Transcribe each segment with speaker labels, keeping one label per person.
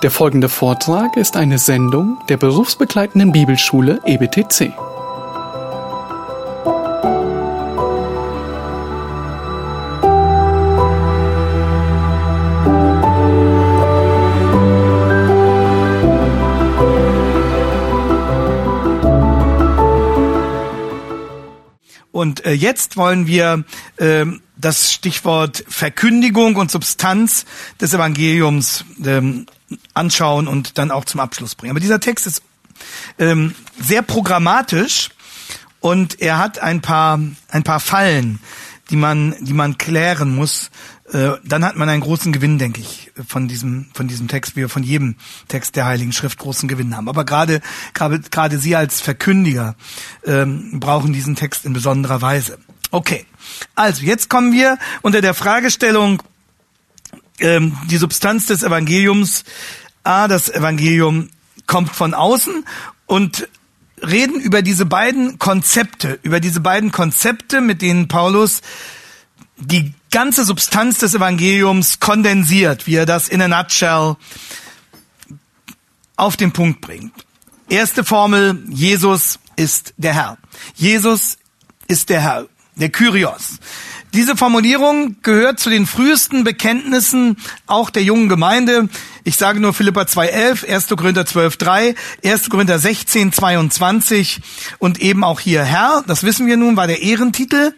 Speaker 1: Der folgende Vortrag ist eine Sendung der berufsbegleitenden Bibelschule EBTC.
Speaker 2: Und äh, jetzt wollen wir äh, das Stichwort Verkündigung und Substanz des Evangeliums ähm, anschauen und dann auch zum Abschluss bringen. Aber dieser Text ist ähm, sehr programmatisch und er hat ein paar ein paar Fallen, die man die man klären muss. Äh, dann hat man einen großen Gewinn, denke ich, von diesem von diesem Text, wie wir von jedem Text der Heiligen Schrift großen Gewinn haben. Aber gerade gerade Sie als Verkündiger ähm, brauchen diesen Text in besonderer Weise. Okay, also jetzt kommen wir unter der Fragestellung ähm, die Substanz des Evangeliums. A, das Evangelium kommt von außen und reden über diese beiden Konzepte, über diese beiden Konzepte, mit denen Paulus die ganze Substanz des Evangeliums kondensiert, wie er das in a nutshell auf den Punkt bringt. Erste Formel, Jesus ist der Herr. Jesus ist der Herr, der Kyrios. Diese Formulierung gehört zu den frühesten Bekenntnissen auch der jungen Gemeinde. Ich sage nur Philippa 2.11, 1. Korinther 12.3, 1. Korinther 16.22 und eben auch hier Herr, das wissen wir nun, war der Ehrentitel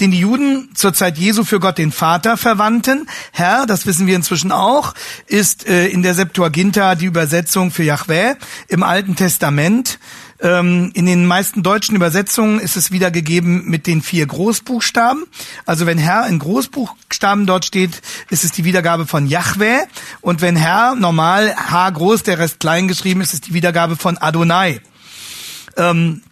Speaker 2: den die Juden zur Zeit Jesu für Gott den Vater verwandten. Herr, das wissen wir inzwischen auch, ist äh, in der Septuaginta die Übersetzung für Yahweh im Alten Testament. Ähm, in den meisten deutschen Übersetzungen ist es wiedergegeben mit den vier Großbuchstaben. Also wenn Herr in Großbuchstaben dort steht, ist es die Wiedergabe von Yahweh. Und wenn Herr normal H groß, der Rest klein geschrieben ist, ist die Wiedergabe von Adonai. Ähm,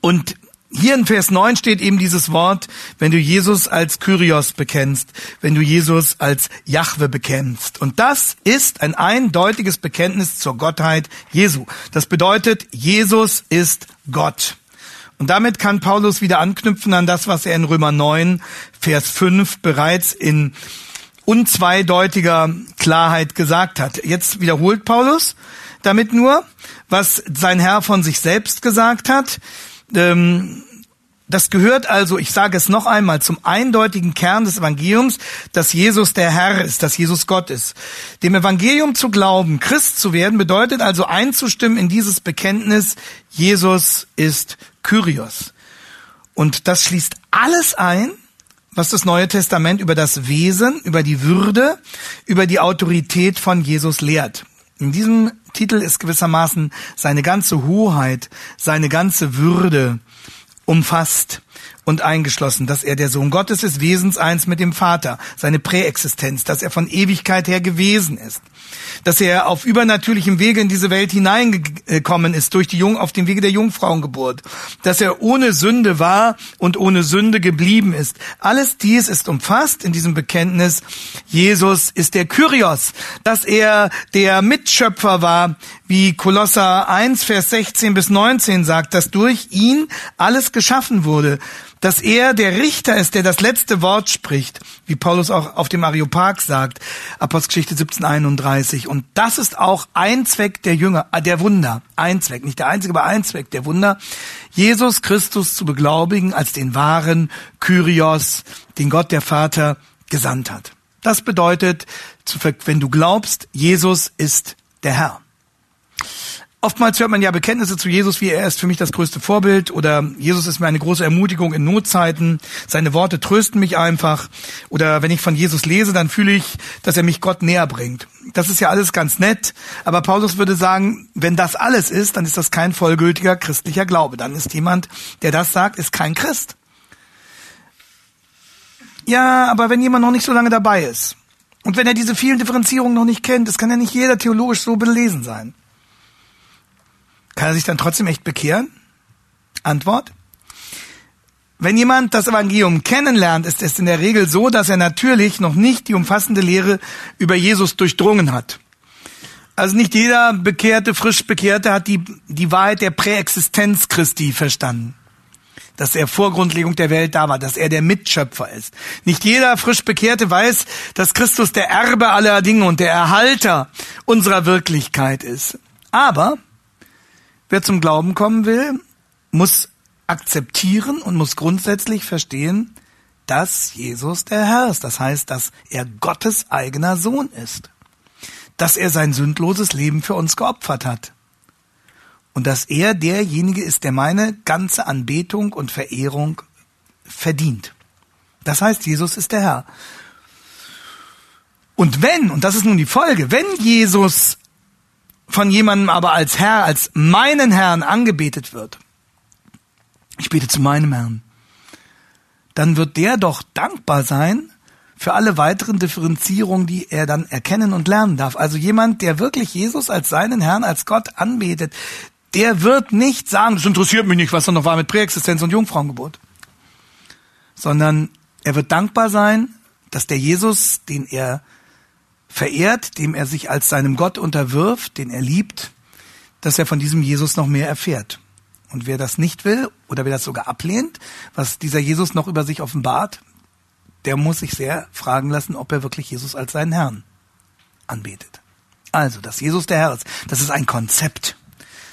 Speaker 2: und hier in Vers 9 steht eben dieses Wort, wenn du Jesus als Kyrios bekennst, wenn du Jesus als Jahwe bekennst. Und das ist ein eindeutiges Bekenntnis zur Gottheit Jesu. Das bedeutet, Jesus ist Gott. Und damit kann Paulus wieder anknüpfen an das, was er in Römer 9, Vers 5 bereits in unzweideutiger Klarheit gesagt hat. Jetzt wiederholt Paulus damit nur, was sein Herr von sich selbst gesagt hat. Ähm, das gehört also, ich sage es noch einmal, zum eindeutigen Kern des Evangeliums, dass Jesus der Herr ist, dass Jesus Gott ist. Dem Evangelium zu glauben, Christ zu werden, bedeutet also einzustimmen in dieses Bekenntnis, Jesus ist Kyrios. Und das schließt alles ein, was das Neue Testament über das Wesen, über die Würde, über die Autorität von Jesus lehrt. In diesem Titel ist gewissermaßen seine ganze Hoheit, seine ganze Würde umfasst und eingeschlossen, dass er der Sohn Gottes ist, Wesenseins mit dem Vater, seine Präexistenz, dass er von Ewigkeit her gewesen ist, dass er auf übernatürlichem Wege in diese Welt hineingekommen ist durch die Jung auf dem Wege der Jungfrauengeburt, dass er ohne Sünde war und ohne Sünde geblieben ist. Alles dies ist umfasst in diesem Bekenntnis. Jesus ist der Kyrios, dass er der Mitschöpfer war, wie Kolosser 1 Vers 16 bis 19 sagt, dass durch ihn alles geschaffen wurde dass er der Richter ist, der das letzte Wort spricht, wie Paulus auch auf dem Areopag sagt, Apostelgeschichte 1731. Und das ist auch ein Zweck der Jünger, äh, der Wunder, ein Zweck, nicht der einzige, aber ein Zweck der Wunder, Jesus Christus zu beglaubigen als den wahren Kyrios, den Gott der Vater gesandt hat. Das bedeutet, wenn du glaubst, Jesus ist der Herr. Oftmals hört man ja Bekenntnisse zu Jesus, wie er ist für mich das größte Vorbild oder Jesus ist mir eine große Ermutigung in Notzeiten. Seine Worte trösten mich einfach. Oder wenn ich von Jesus lese, dann fühle ich, dass er mich Gott näher bringt. Das ist ja alles ganz nett. Aber Paulus würde sagen, wenn das alles ist, dann ist das kein vollgültiger christlicher Glaube. Dann ist jemand, der das sagt, ist kein Christ. Ja, aber wenn jemand noch nicht so lange dabei ist und wenn er diese vielen Differenzierungen noch nicht kennt, das kann ja nicht jeder theologisch so belesen sein. Kann er sich dann trotzdem echt bekehren? Antwort. Wenn jemand das Evangelium kennenlernt, ist es in der Regel so, dass er natürlich noch nicht die umfassende Lehre über Jesus durchdrungen hat. Also nicht jeder Bekehrte, frisch Bekehrte hat die, die Wahrheit der Präexistenz Christi verstanden dass er vor Grundlegung der Welt da war, dass er der Mitschöpfer ist. Nicht jeder frisch Bekehrte weiß, dass Christus der Erbe aller Dinge und der Erhalter unserer Wirklichkeit ist. Aber wer zum Glauben kommen will, muss akzeptieren und muss grundsätzlich verstehen, dass Jesus der Herr ist. Das heißt, dass er Gottes eigener Sohn ist. Dass er sein sündloses Leben für uns geopfert hat. Und dass er derjenige ist, der meine ganze Anbetung und Verehrung verdient. Das heißt, Jesus ist der Herr. Und wenn, und das ist nun die Folge, wenn Jesus von jemandem aber als Herr, als meinen Herrn angebetet wird, ich bete zu meinem Herrn, dann wird der doch dankbar sein für alle weiteren Differenzierungen, die er dann erkennen und lernen darf. Also jemand, der wirklich Jesus als seinen Herrn, als Gott anbetet, der wird nicht sagen, das interessiert mich nicht, was er noch war mit Präexistenz und Jungfrauengebot, sondern er wird dankbar sein, dass der Jesus, den er verehrt, dem er sich als seinem Gott unterwirft, den er liebt, dass er von diesem Jesus noch mehr erfährt. Und wer das nicht will oder wer das sogar ablehnt, was dieser Jesus noch über sich offenbart, der muss sich sehr fragen lassen, ob er wirklich Jesus als seinen Herrn anbetet. Also, dass Jesus der Herr ist, das ist ein Konzept.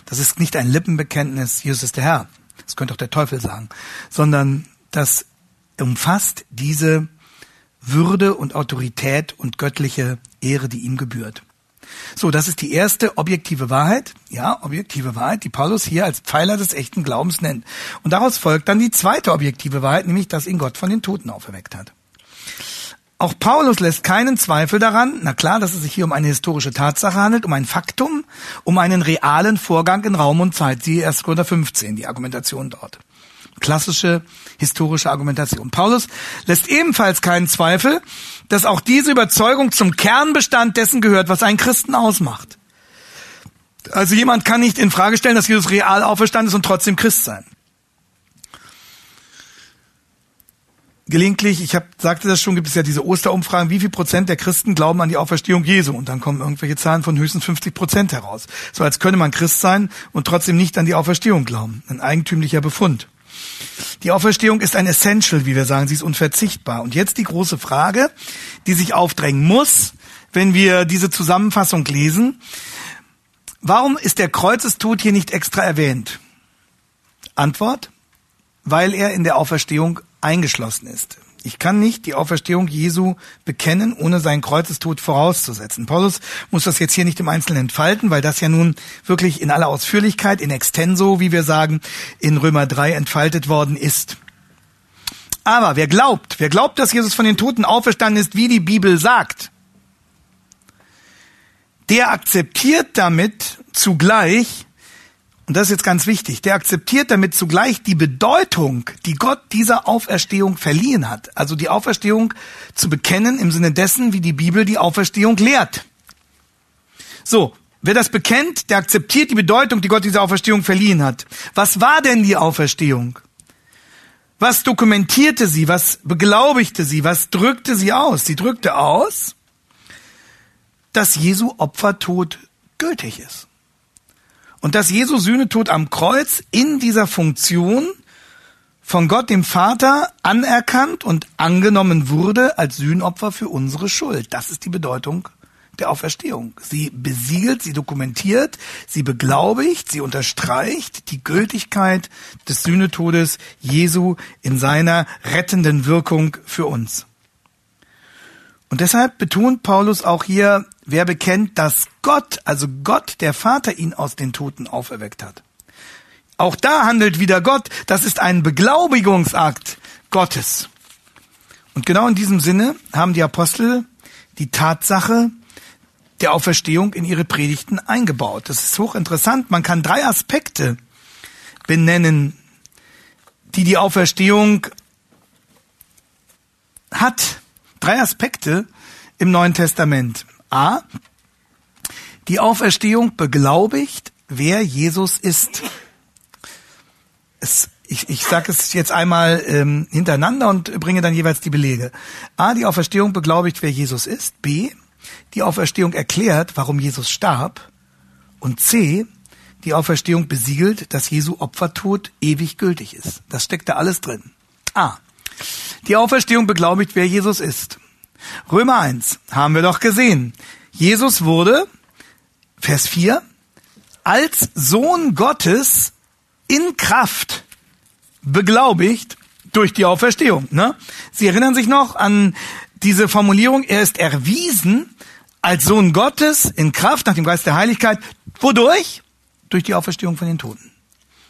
Speaker 2: Das ist nicht ein Lippenbekenntnis, Jesus ist der Herr. Das könnte auch der Teufel sagen, sondern das umfasst diese Würde und Autorität und göttliche Ehre, die ihm gebührt. So, das ist die erste objektive Wahrheit, ja, objektive Wahrheit, die Paulus hier als Pfeiler des echten Glaubens nennt. Und daraus folgt dann die zweite objektive Wahrheit, nämlich, dass ihn Gott von den Toten auferweckt hat. Auch Paulus lässt keinen Zweifel daran, na klar, dass es sich hier um eine historische Tatsache handelt, um ein Faktum, um einen realen Vorgang in Raum und Zeit. Siehe 1. Korinther 15, die Argumentation dort. Klassische historische Argumentation. Paulus lässt ebenfalls keinen Zweifel, dass auch diese Überzeugung zum Kernbestand dessen gehört, was einen Christen ausmacht. Also jemand kann nicht in Frage stellen, dass Jesus real auferstanden ist und trotzdem Christ sein. Gelegentlich, ich hab, sagte das schon, gibt es ja diese Osterumfragen, wie viel Prozent der Christen glauben an die Auferstehung Jesu? Und dann kommen irgendwelche Zahlen von höchstens 50 Prozent heraus. So als könne man Christ sein und trotzdem nicht an die Auferstehung glauben. Ein eigentümlicher Befund. Die Auferstehung ist ein Essential, wie wir sagen, sie ist unverzichtbar. Und jetzt die große Frage, die sich aufdrängen muss, wenn wir diese Zusammenfassung lesen. Warum ist der Kreuzestod hier nicht extra erwähnt? Antwort, weil er in der Auferstehung eingeschlossen ist. Ich kann nicht die Auferstehung Jesu bekennen, ohne seinen Kreuzestod vorauszusetzen. Paulus muss das jetzt hier nicht im Einzelnen entfalten, weil das ja nun wirklich in aller Ausführlichkeit, in extenso, wie wir sagen, in Römer 3 entfaltet worden ist. Aber wer glaubt, wer glaubt, dass Jesus von den Toten auferstanden ist, wie die Bibel sagt, der akzeptiert damit zugleich und das ist jetzt ganz wichtig, der akzeptiert damit zugleich die Bedeutung, die Gott dieser Auferstehung verliehen hat. Also die Auferstehung zu bekennen im Sinne dessen, wie die Bibel die Auferstehung lehrt. So, wer das bekennt, der akzeptiert die Bedeutung, die Gott dieser Auferstehung verliehen hat. Was war denn die Auferstehung? Was dokumentierte sie? Was beglaubigte sie? Was drückte sie aus? Sie drückte aus, dass Jesu Opfertod gültig ist. Und dass Jesu Sühnetod am Kreuz in dieser Funktion von Gott dem Vater anerkannt und angenommen wurde als Sühnopfer für unsere Schuld. Das ist die Bedeutung der Auferstehung. Sie besiegelt, sie dokumentiert, sie beglaubigt, sie unterstreicht die Gültigkeit des Sühnetodes Jesu in seiner rettenden Wirkung für uns. Und deshalb betont Paulus auch hier, wer bekennt, dass Gott, also Gott, der Vater, ihn aus den Toten auferweckt hat. Auch da handelt wieder Gott. Das ist ein Beglaubigungsakt Gottes. Und genau in diesem Sinne haben die Apostel die Tatsache der Auferstehung in ihre Predigten eingebaut. Das ist hochinteressant. Man kann drei Aspekte benennen, die die Auferstehung hat drei Aspekte im Neuen Testament. A. Die Auferstehung beglaubigt, wer Jesus ist. Es, ich ich sage es jetzt einmal ähm, hintereinander und bringe dann jeweils die Belege. A. Die Auferstehung beglaubigt, wer Jesus ist. B. Die Auferstehung erklärt, warum Jesus starb. Und C. Die Auferstehung besiegelt, dass Jesu Opfertod ewig gültig ist. Das steckt da alles drin. A. Die Auferstehung beglaubigt, wer Jesus ist. Römer 1 haben wir doch gesehen. Jesus wurde Vers 4, als Sohn Gottes in Kraft beglaubigt durch die Auferstehung. Ne? Sie erinnern sich noch an diese Formulierung, er ist erwiesen als Sohn Gottes in Kraft nach dem Geist der Heiligkeit. Wodurch? Durch die Auferstehung von den Toten.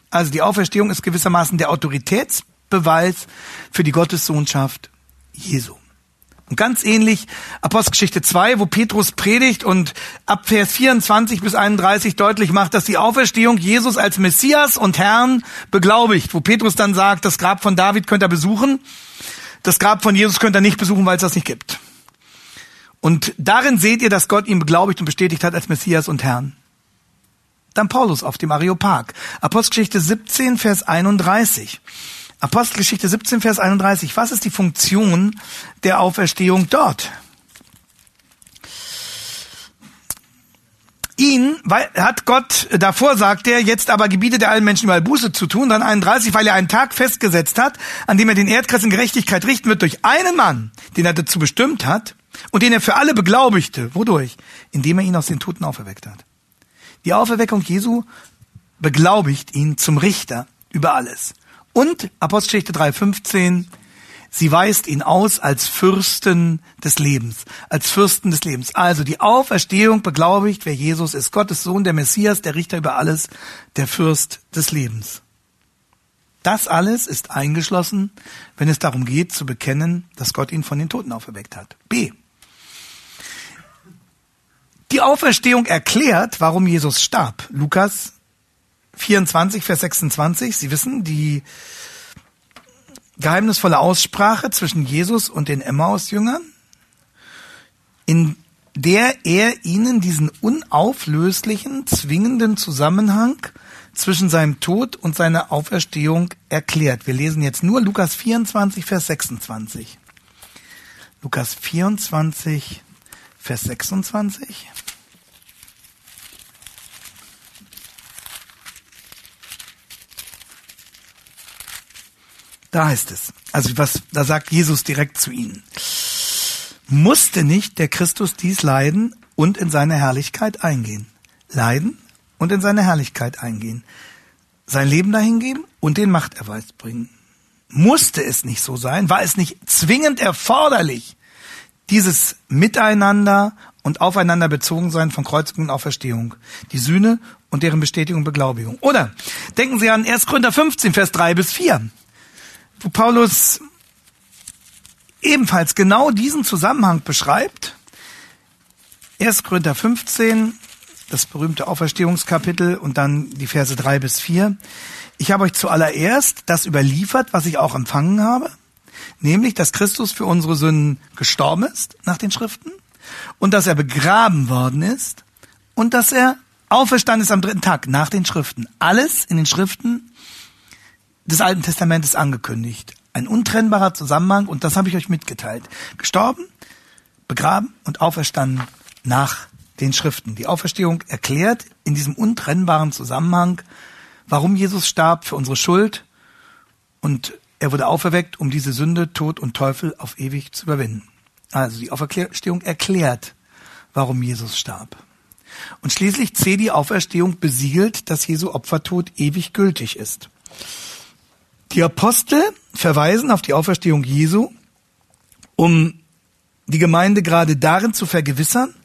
Speaker 2: Also die Auferstehung ist gewissermaßen der Autoritätsbeweis für die Gottessohnschaft Jesu. Und ganz ähnlich Apostelgeschichte 2, wo Petrus predigt und ab Vers 24 bis 31 deutlich macht, dass die Auferstehung Jesus als Messias und Herrn beglaubigt. Wo Petrus dann sagt, das Grab von David könnt ihr besuchen, das Grab von Jesus könnt ihr nicht besuchen, weil es das nicht gibt. Und darin seht ihr, dass Gott ihn beglaubigt und bestätigt hat als Messias und Herrn. Dann Paulus auf dem Areopag. Apostelgeschichte 17, Vers 31. Apostelgeschichte 17, Vers 31. Was ist die Funktion der Auferstehung dort? Ihn weil, hat Gott, davor sagt er, jetzt aber gebietet er allen Menschen überall Buße zu tun, dann 31, weil er einen Tag festgesetzt hat, an dem er den Erdkreis in Gerechtigkeit richten wird durch einen Mann, den er dazu bestimmt hat und den er für alle beglaubigte. Wodurch? Indem er ihn aus den Toten auferweckt hat. Die Auferweckung Jesu beglaubigt ihn zum Richter über alles. Und Apostelgeschichte 3,15, sie weist ihn aus als Fürsten des Lebens, als Fürsten des Lebens. Also die Auferstehung beglaubigt, wer Jesus ist. Gottes Sohn, der Messias, der Richter über alles, der Fürst des Lebens. Das alles ist eingeschlossen, wenn es darum geht zu bekennen, dass Gott ihn von den Toten auferweckt hat. B. Die Auferstehung erklärt, warum Jesus starb. Lukas 24, Vers 26. Sie wissen, die geheimnisvolle Aussprache zwischen Jesus und den Emmaus-Jüngern, in der er ihnen diesen unauflöslichen, zwingenden Zusammenhang zwischen seinem Tod und seiner Auferstehung erklärt. Wir lesen jetzt nur Lukas 24, Vers 26. Lukas 24, Vers 26. Da heißt es, also was, da sagt Jesus direkt zu ihnen. Musste nicht der Christus dies leiden und in seine Herrlichkeit eingehen? Leiden und in seine Herrlichkeit eingehen. Sein Leben dahingeben und den Machterweis bringen. Musste es nicht so sein? War es nicht zwingend erforderlich, dieses Miteinander und aufeinander bezogen sein von Kreuzigung und Auferstehung, die Sühne und deren Bestätigung und Beglaubigung. Oder denken Sie an 1. Korinther 15, Vers 3 bis 4 wo Paulus ebenfalls genau diesen Zusammenhang beschreibt. 1. Korinther 15, das berühmte Auferstehungskapitel und dann die Verse 3 bis 4. Ich habe euch zuallererst das überliefert, was ich auch empfangen habe, nämlich, dass Christus für unsere Sünden gestorben ist nach den Schriften und dass er begraben worden ist und dass er auferstanden ist am dritten Tag nach den Schriften. Alles in den Schriften des Alten Testamentes angekündigt. Ein untrennbarer Zusammenhang und das habe ich euch mitgeteilt. Gestorben, begraben und auferstanden nach den Schriften. Die Auferstehung erklärt in diesem untrennbaren Zusammenhang, warum Jesus starb für unsere Schuld und er wurde auferweckt, um diese Sünde, Tod und Teufel auf ewig zu überwinden. Also die Auferstehung erklärt, warum Jesus starb. Und schließlich C, die Auferstehung besiegelt, dass Jesu Opfertod ewig gültig ist. Die Apostel verweisen auf die Auferstehung Jesu, um die Gemeinde gerade darin zu vergewissern,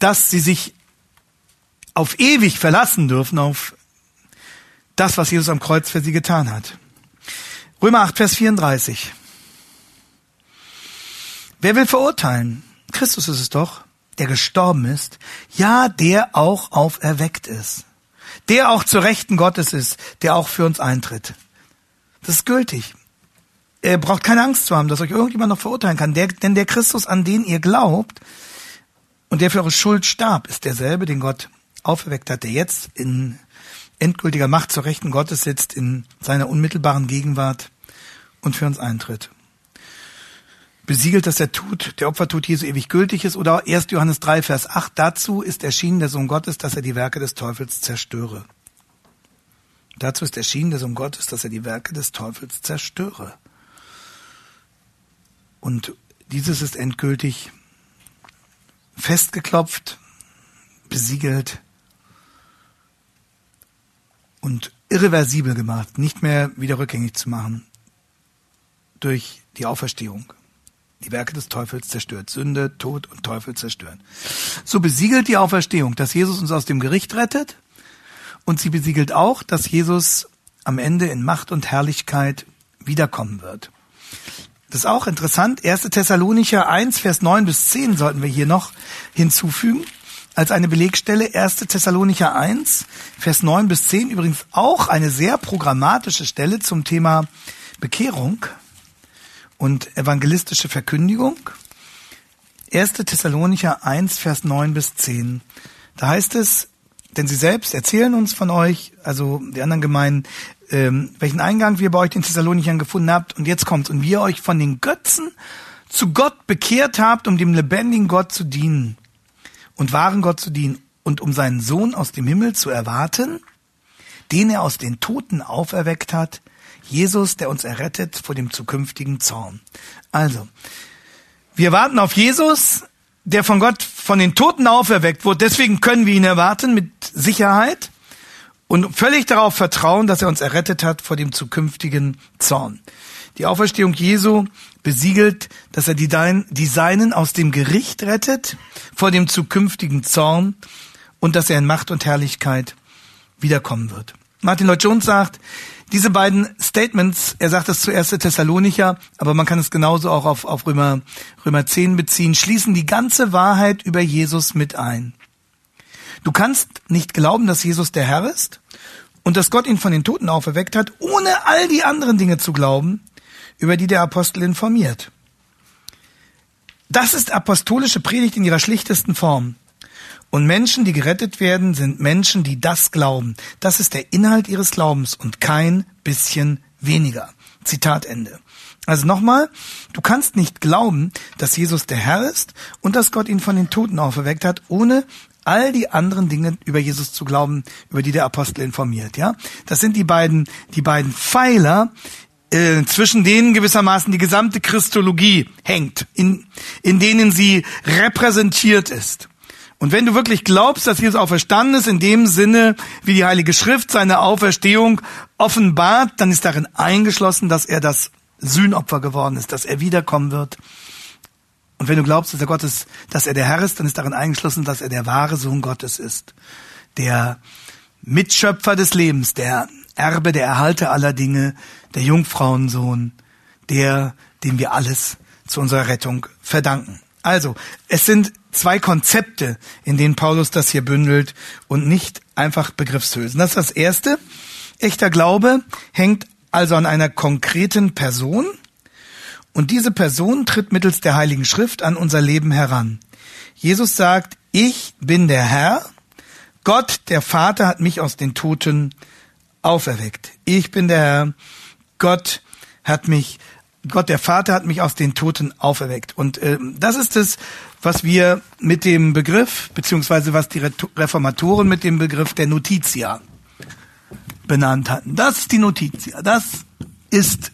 Speaker 2: dass sie sich auf ewig verlassen dürfen auf das, was Jesus am Kreuz für sie getan hat. Römer 8, Vers 34. Wer will verurteilen? Christus ist es doch, der gestorben ist, ja, der auch auferweckt ist, der auch zur Rechten Gottes ist, der auch für uns eintritt. Das ist gültig. Ihr braucht keine Angst zu haben, dass euch irgendjemand noch verurteilen kann. Der, denn der Christus, an den ihr glaubt und der für eure Schuld starb, ist derselbe, den Gott auferweckt hat, der jetzt in endgültiger Macht zur Rechten Gottes sitzt, in seiner unmittelbaren Gegenwart und für uns eintritt. Besiegelt, dass der Tod, der Opfertod Jesu ewig gültig ist, oder 1. Johannes 3, Vers 8, dazu ist erschienen der Sohn Gottes, dass er die Werke des Teufels zerstöre. Dazu ist erschienen der Sohn Gottes, dass er die Werke des Teufels zerstöre. Und dieses ist endgültig festgeklopft, besiegelt und irreversibel gemacht, nicht mehr wieder rückgängig zu machen durch die Auferstehung. Die Werke des Teufels zerstört. Sünde, Tod und Teufel zerstören. So besiegelt die Auferstehung, dass Jesus uns aus dem Gericht rettet und sie besiegelt auch, dass Jesus am Ende in Macht und Herrlichkeit wiederkommen wird. Das ist auch interessant. 1. Thessalonicher 1, Vers 9 bis 10 sollten wir hier noch hinzufügen. Als eine Belegstelle 1. Thessalonicher 1, Vers 9 bis 10. Übrigens auch eine sehr programmatische Stelle zum Thema Bekehrung und evangelistische Verkündigung. 1. Thessalonicher 1, Vers 9 bis 10. Da heißt es, denn sie selbst erzählen uns von euch, also die anderen Gemeinden, ähm, welchen Eingang wir bei euch den Thessalonichern gefunden habt. Und jetzt kommt's. Und wie ihr euch von den Götzen zu Gott bekehrt habt, um dem lebendigen Gott zu dienen und wahren Gott zu dienen und um seinen Sohn aus dem Himmel zu erwarten, den er aus den Toten auferweckt hat, Jesus, der uns errettet vor dem zukünftigen Zorn. Also, wir warten auf Jesus, der von Gott von den Toten auferweckt wurde. Deswegen können wir ihn erwarten mit Sicherheit und völlig darauf vertrauen, dass er uns errettet hat vor dem zukünftigen Zorn. Die Auferstehung Jesu besiegelt, dass er die, Seinen aus dem Gericht rettet vor dem zukünftigen Zorn und dass er in Macht und Herrlichkeit wiederkommen wird. Martin Lloyd Jones sagt, diese beiden Statements, er sagt es zuerst Thessalonicher, aber man kann es genauso auch auf, auf Römer, Römer 10 beziehen, schließen die ganze Wahrheit über Jesus mit ein. Du kannst nicht glauben, dass Jesus der Herr ist und dass Gott ihn von den Toten auferweckt hat, ohne all die anderen Dinge zu glauben, über die der Apostel informiert. Das ist apostolische Predigt in ihrer schlichtesten Form. Und Menschen, die gerettet werden, sind Menschen, die das glauben. Das ist der Inhalt ihres Glaubens und kein bisschen weniger. Zitat Ende. Also nochmal, du kannst nicht glauben, dass Jesus der Herr ist und dass Gott ihn von den Toten auferweckt hat, ohne all die anderen Dinge über Jesus zu glauben, über die der Apostel informiert. Ja, das sind die beiden, die beiden Pfeiler, äh, zwischen denen gewissermaßen die gesamte Christologie hängt, in, in denen sie repräsentiert ist. Und wenn du wirklich glaubst, dass Jesus auferstanden ist, in dem Sinne, wie die Heilige Schrift seine Auferstehung offenbart, dann ist darin eingeschlossen, dass er das Sühnopfer geworden ist, dass er wiederkommen wird und wenn du glaubst, dass er Gottes, dass er der Herr ist, dann ist darin eingeschlossen, dass er der wahre Sohn Gottes ist. Der Mitschöpfer des Lebens, der Erbe, der Erhalter aller Dinge, der Jungfrauensohn, der, dem wir alles zu unserer Rettung verdanken. Also, es sind zwei Konzepte, in denen Paulus das hier bündelt und nicht einfach Begriffshülsen. Das ist das erste. Echter Glaube hängt also an einer konkreten Person, und diese Person tritt mittels der Heiligen Schrift an unser Leben heran. Jesus sagt, ich bin der Herr, Gott, der Vater, hat mich aus den Toten auferweckt. Ich bin der Herr, Gott hat mich, Gott, der Vater, hat mich aus den Toten auferweckt. Und äh, das ist es, was wir mit dem Begriff, beziehungsweise was die Reformatoren mit dem Begriff der Notitia benannt hatten. Das ist die Notitia. Das ist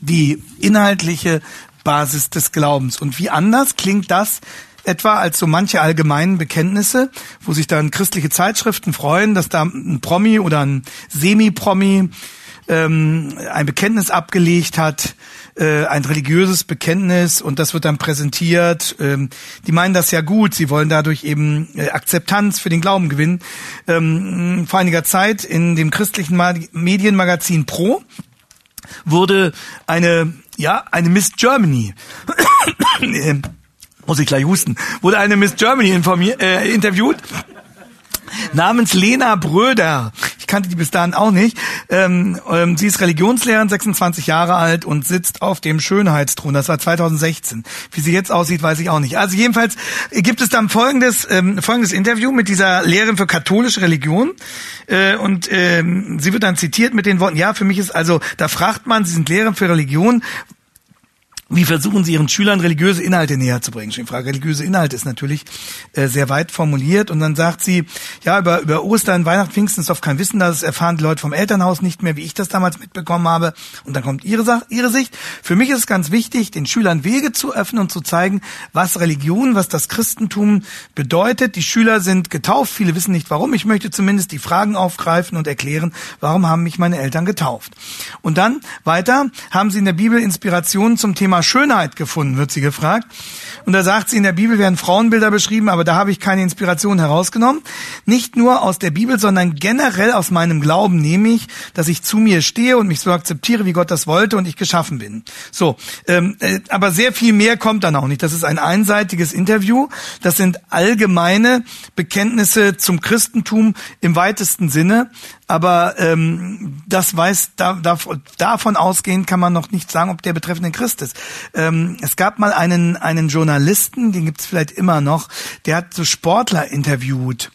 Speaker 2: die inhaltliche Basis des Glaubens. Und wie anders klingt das etwa als so manche allgemeinen Bekenntnisse, wo sich dann christliche Zeitschriften freuen, dass da ein Promi oder ein Semi-Promi ähm, ein Bekenntnis abgelegt hat, äh, ein religiöses Bekenntnis und das wird dann präsentiert. Ähm, die meinen das ja gut, sie wollen dadurch eben äh, Akzeptanz für den Glauben gewinnen. Ähm, vor einiger Zeit in dem christlichen Medienmagazin Pro wurde eine, ja, eine Miss Germany, muss ich gleich husten, wurde eine Miss Germany äh, interviewt namens Lena Bröder. Ich kannte die bis dahin auch nicht. Ähm, ähm, sie ist Religionslehrerin, 26 Jahre alt und sitzt auf dem Schönheitsthron. Das war 2016. Wie sie jetzt aussieht, weiß ich auch nicht. Also jedenfalls gibt es dann folgendes, ähm, folgendes Interview mit dieser Lehrerin für katholische Religion. Äh, und ähm, sie wird dann zitiert mit den Worten, ja, für mich ist also, da fragt man, Sie sind Lehrerin für Religion, wie versuchen Sie Ihren Schülern religiöse Inhalte näher zu bringen? Die Frage religiöse Inhalte ist natürlich äh, sehr weit formuliert und dann sagt sie, ja, über, über Ostern, Weihnachten, Pfingsten ist oft kein Wissen, das erfahren die Leute vom Elternhaus nicht mehr, wie ich das damals mitbekommen habe. Und dann kommt ihre, Sache, ihre Sicht. Für mich ist es ganz wichtig, den Schülern Wege zu öffnen und zu zeigen, was Religion, was das Christentum bedeutet. Die Schüler sind getauft, viele wissen nicht warum. Ich möchte zumindest die Fragen aufgreifen und erklären, warum haben mich meine Eltern getauft. Und dann weiter haben sie in der Bibel Inspirationen zum Thema Schönheit gefunden, wird sie gefragt. Und da sagt sie, in der Bibel werden Frauenbilder beschrieben, aber da habe ich keine Inspiration herausgenommen. Nicht nur aus der Bibel, sondern generell aus meinem Glauben nehme ich, dass ich zu mir stehe und mich so akzeptiere, wie Gott das wollte und ich geschaffen bin. So, ähm, äh, aber sehr viel mehr kommt dann auch nicht. Das ist ein einseitiges Interview. Das sind allgemeine Bekenntnisse zum Christentum im weitesten Sinne. Aber ähm, das weiß, da, da, davon ausgehend kann man noch nicht sagen, ob der betreffende Christ ist. Ähm, es gab mal einen, einen Journalisten, den gibt es vielleicht immer noch, der hat so Sportler interviewt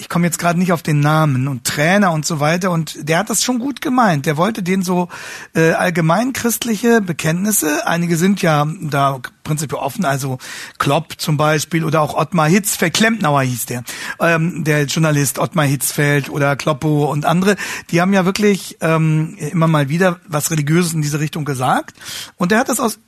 Speaker 2: ich komme jetzt gerade nicht auf den Namen und Trainer und so weiter und der hat das schon gut gemeint. Der wollte denen so äh, allgemein christliche Bekenntnisse, einige sind ja da prinzipiell offen, also Klopp zum Beispiel oder auch Ottmar Hitzfeld, Klempnauer hieß der, ähm, der Journalist Ottmar Hitzfeld oder Kloppo und andere, die haben ja wirklich ähm, immer mal wieder was Religiöses in diese Richtung gesagt und der hat das aus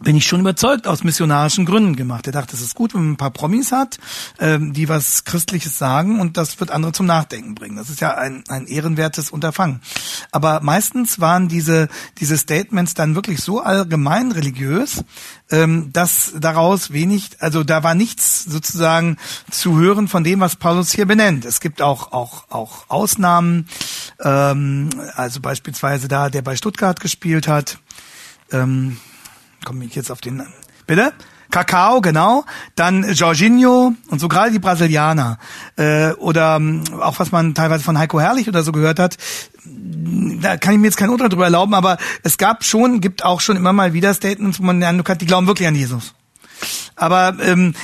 Speaker 2: bin ich schon überzeugt aus missionarischen Gründen gemacht. Er dachte, es ist gut, wenn man ein paar Promis hat, ähm, die was Christliches sagen und das wird andere zum Nachdenken bringen. Das ist ja ein, ein ehrenwertes Unterfangen. Aber meistens waren diese, diese Statements dann wirklich so allgemein religiös, ähm, dass daraus wenig, also da war nichts sozusagen zu hören von dem, was Paulus hier benennt. Es gibt auch, auch, auch Ausnahmen, ähm, also beispielsweise da, der bei Stuttgart gespielt hat, ähm, komme ich jetzt auf den, bitte? Kakao, genau. Dann Jorginho und so gerade die Brasilianer. Äh, oder ähm, auch was man teilweise von Heiko Herrlich oder so gehört hat. Da kann ich mir jetzt kein Urteil drüber erlauben, aber es gab schon, gibt auch schon immer mal wieder Statements, wo man den Eindruck hat, die glauben wirklich an Jesus. Aber ähm,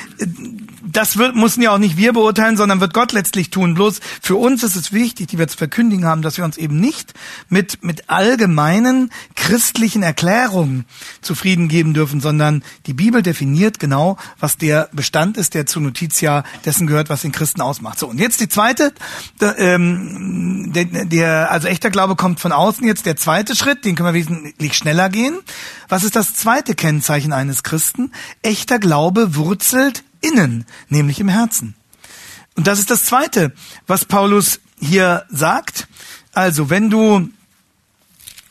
Speaker 2: das wird, müssen ja auch nicht wir beurteilen, sondern wird Gott letztlich tun. Bloß für uns ist es wichtig, die wir zu verkündigen haben, dass wir uns eben nicht mit, mit allgemeinen christlichen Erklärungen zufrieden geben dürfen, sondern die Bibel definiert genau, was der Bestand ist, der zu Notitia dessen gehört, was den Christen ausmacht. So, und jetzt die zweite, der, ähm, der, der, also echter Glaube kommt von außen. Jetzt der zweite Schritt, den können wir wesentlich schneller gehen. Was ist das zweite Kennzeichen eines Christen? Echter Glaube wurzelt innen, nämlich im Herzen. Und das ist das Zweite, was Paulus hier sagt. Also, wenn du,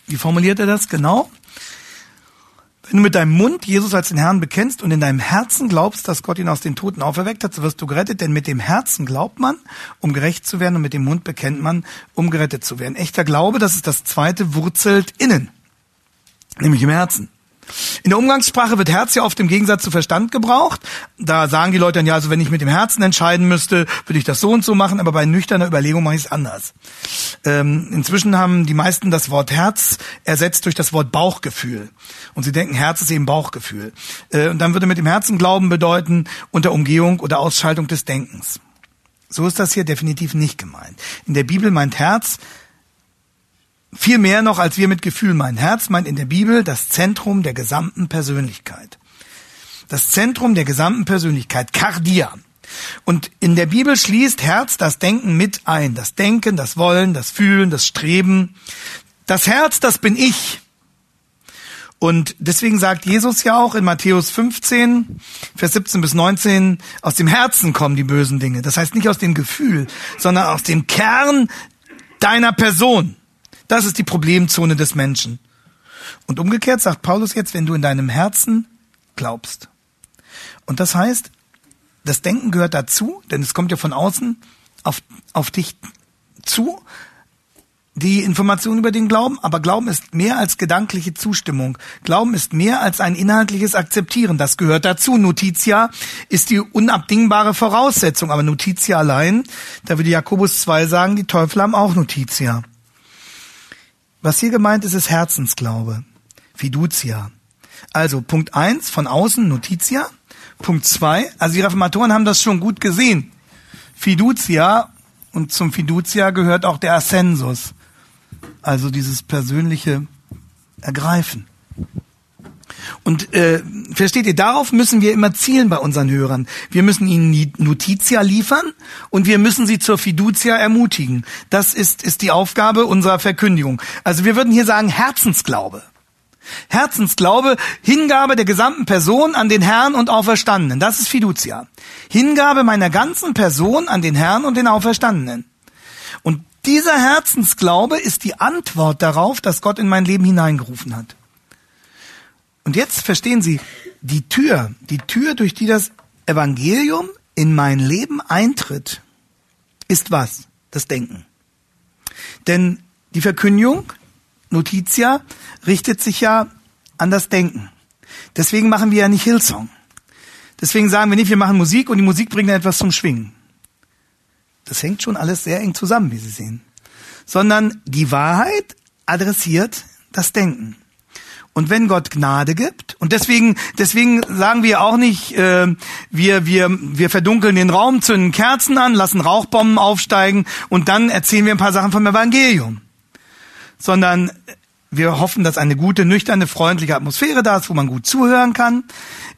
Speaker 2: wie formuliert er das genau? Wenn du mit deinem Mund Jesus als den Herrn bekennst und in deinem Herzen glaubst, dass Gott ihn aus den Toten auferweckt hat, so wirst du gerettet. Denn mit dem Herzen glaubt man, um gerecht zu werden, und mit dem Mund bekennt man, um gerettet zu werden. Echter Glaube, das ist das Zweite, wurzelt innen, nämlich im Herzen. In der Umgangssprache wird Herz ja oft im Gegensatz zu Verstand gebraucht. Da sagen die Leute dann ja, also wenn ich mit dem Herzen entscheiden müsste, würde ich das so und so machen, aber bei nüchterner Überlegung mache ich es anders. Ähm, inzwischen haben die meisten das Wort Herz ersetzt durch das Wort Bauchgefühl. Und sie denken, Herz ist eben Bauchgefühl. Äh, und dann würde mit dem Herzen Glauben bedeuten, unter Umgehung oder Ausschaltung des Denkens. So ist das hier definitiv nicht gemeint. In der Bibel meint Herz viel mehr noch, als wir mit Gefühl meinen. Herz meint in der Bibel das Zentrum der gesamten Persönlichkeit. Das Zentrum der gesamten Persönlichkeit, Kardia. Und in der Bibel schließt Herz das Denken mit ein. Das Denken, das Wollen, das Fühlen, das Streben. Das Herz, das bin ich. Und deswegen sagt Jesus ja auch in Matthäus 15, Vers 17 bis 19, aus dem Herzen kommen die bösen Dinge. Das heißt nicht aus dem Gefühl, sondern aus dem Kern deiner Person. Das ist die Problemzone des Menschen. Und umgekehrt sagt Paulus jetzt, wenn du in deinem Herzen glaubst. Und das heißt, das Denken gehört dazu, denn es kommt ja von außen auf, auf dich zu, die Information über den Glauben, aber Glauben ist mehr als gedankliche Zustimmung. Glauben ist mehr als ein inhaltliches Akzeptieren. Das gehört dazu. Notitia ist die unabdingbare Voraussetzung, aber Notitia allein, da würde Jakobus 2 sagen, die Teufel haben auch Notitia. Was hier gemeint ist, ist Herzensglaube. Fiducia. Also Punkt eins von außen Notitia. Punkt zwei, also die Reformatoren haben das schon gut gesehen. Fiducia und zum Fiducia gehört auch der Ascensus. Also dieses persönliche Ergreifen. Und äh, versteht ihr, darauf müssen wir immer zielen bei unseren Hörern. Wir müssen ihnen Notizia liefern und wir müssen sie zur Fiducia ermutigen. Das ist, ist die Aufgabe unserer Verkündigung. Also wir würden hier sagen Herzensglaube. Herzensglaube, Hingabe der gesamten Person an den Herrn und Auferstandenen. Das ist Fiducia. Hingabe meiner ganzen Person an den Herrn und den Auferstandenen. Und dieser Herzensglaube ist die Antwort darauf, dass Gott in mein Leben hineingerufen hat. Und jetzt verstehen Sie, die Tür, die Tür, durch die das Evangelium in mein Leben eintritt, ist was? Das Denken. Denn die Verkündigung, Notitia, richtet sich ja an das Denken. Deswegen machen wir ja nicht Hillsong. Deswegen sagen wir nicht, wir machen Musik und die Musik bringt dann etwas zum Schwingen. Das hängt schon alles sehr eng zusammen, wie Sie sehen. Sondern die Wahrheit adressiert das Denken. Und wenn Gott Gnade gibt, und deswegen, deswegen sagen wir auch nicht, äh, wir, wir, wir verdunkeln den Raum, zünden Kerzen an, lassen Rauchbomben aufsteigen und dann erzählen wir ein paar Sachen vom Evangelium. Sondern wir hoffen, dass eine gute, nüchterne, freundliche Atmosphäre da ist, wo man gut zuhören kann.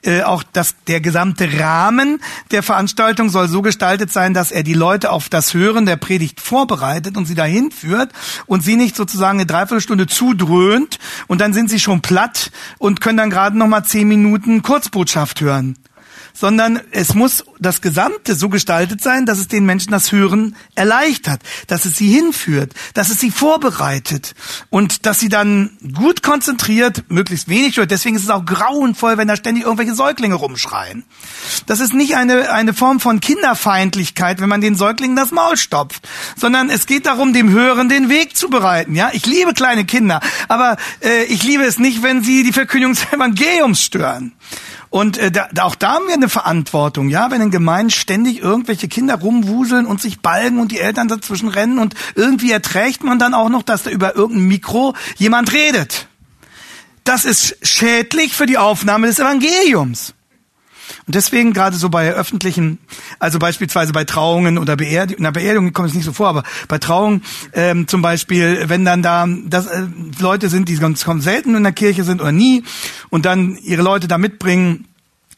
Speaker 2: Äh, auch dass der gesamte Rahmen der Veranstaltung soll so gestaltet sein, dass er die Leute auf das Hören der Predigt vorbereitet und sie dahin führt und sie nicht sozusagen eine Dreiviertelstunde zudröhnt und dann sind sie schon platt und können dann gerade noch mal zehn Minuten Kurzbotschaft hören sondern es muss das Gesamte so gestaltet sein, dass es den Menschen das Hören erleichtert, dass es sie hinführt, dass es sie vorbereitet und dass sie dann gut konzentriert, möglichst wenig hört. Deswegen ist es auch grauenvoll, wenn da ständig irgendwelche Säuglinge rumschreien. Das ist nicht eine, eine Form von Kinderfeindlichkeit, wenn man den Säuglingen das Maul stopft, sondern es geht darum, dem Hören den Weg zu bereiten. Ja, ich liebe kleine Kinder, aber äh, ich liebe es nicht, wenn sie die Verkündigung des Evangeliums stören. Und äh, da, auch da haben wir eine Verantwortung, ja, wenn in Gemeinden ständig irgendwelche Kinder rumwuseln und sich balgen und die Eltern dazwischen rennen und irgendwie erträgt man dann auch noch, dass da über irgendein Mikro jemand redet. Das ist schädlich für die Aufnahme des Evangeliums. Und deswegen gerade so bei öffentlichen, also beispielsweise bei Trauungen oder Beerdigungen, na Beerdigung kommt es nicht so vor, aber bei Trauungen ähm, zum Beispiel, wenn dann da das, äh, Leute sind, die ganz selten in der Kirche sind oder nie und dann ihre Leute da mitbringen,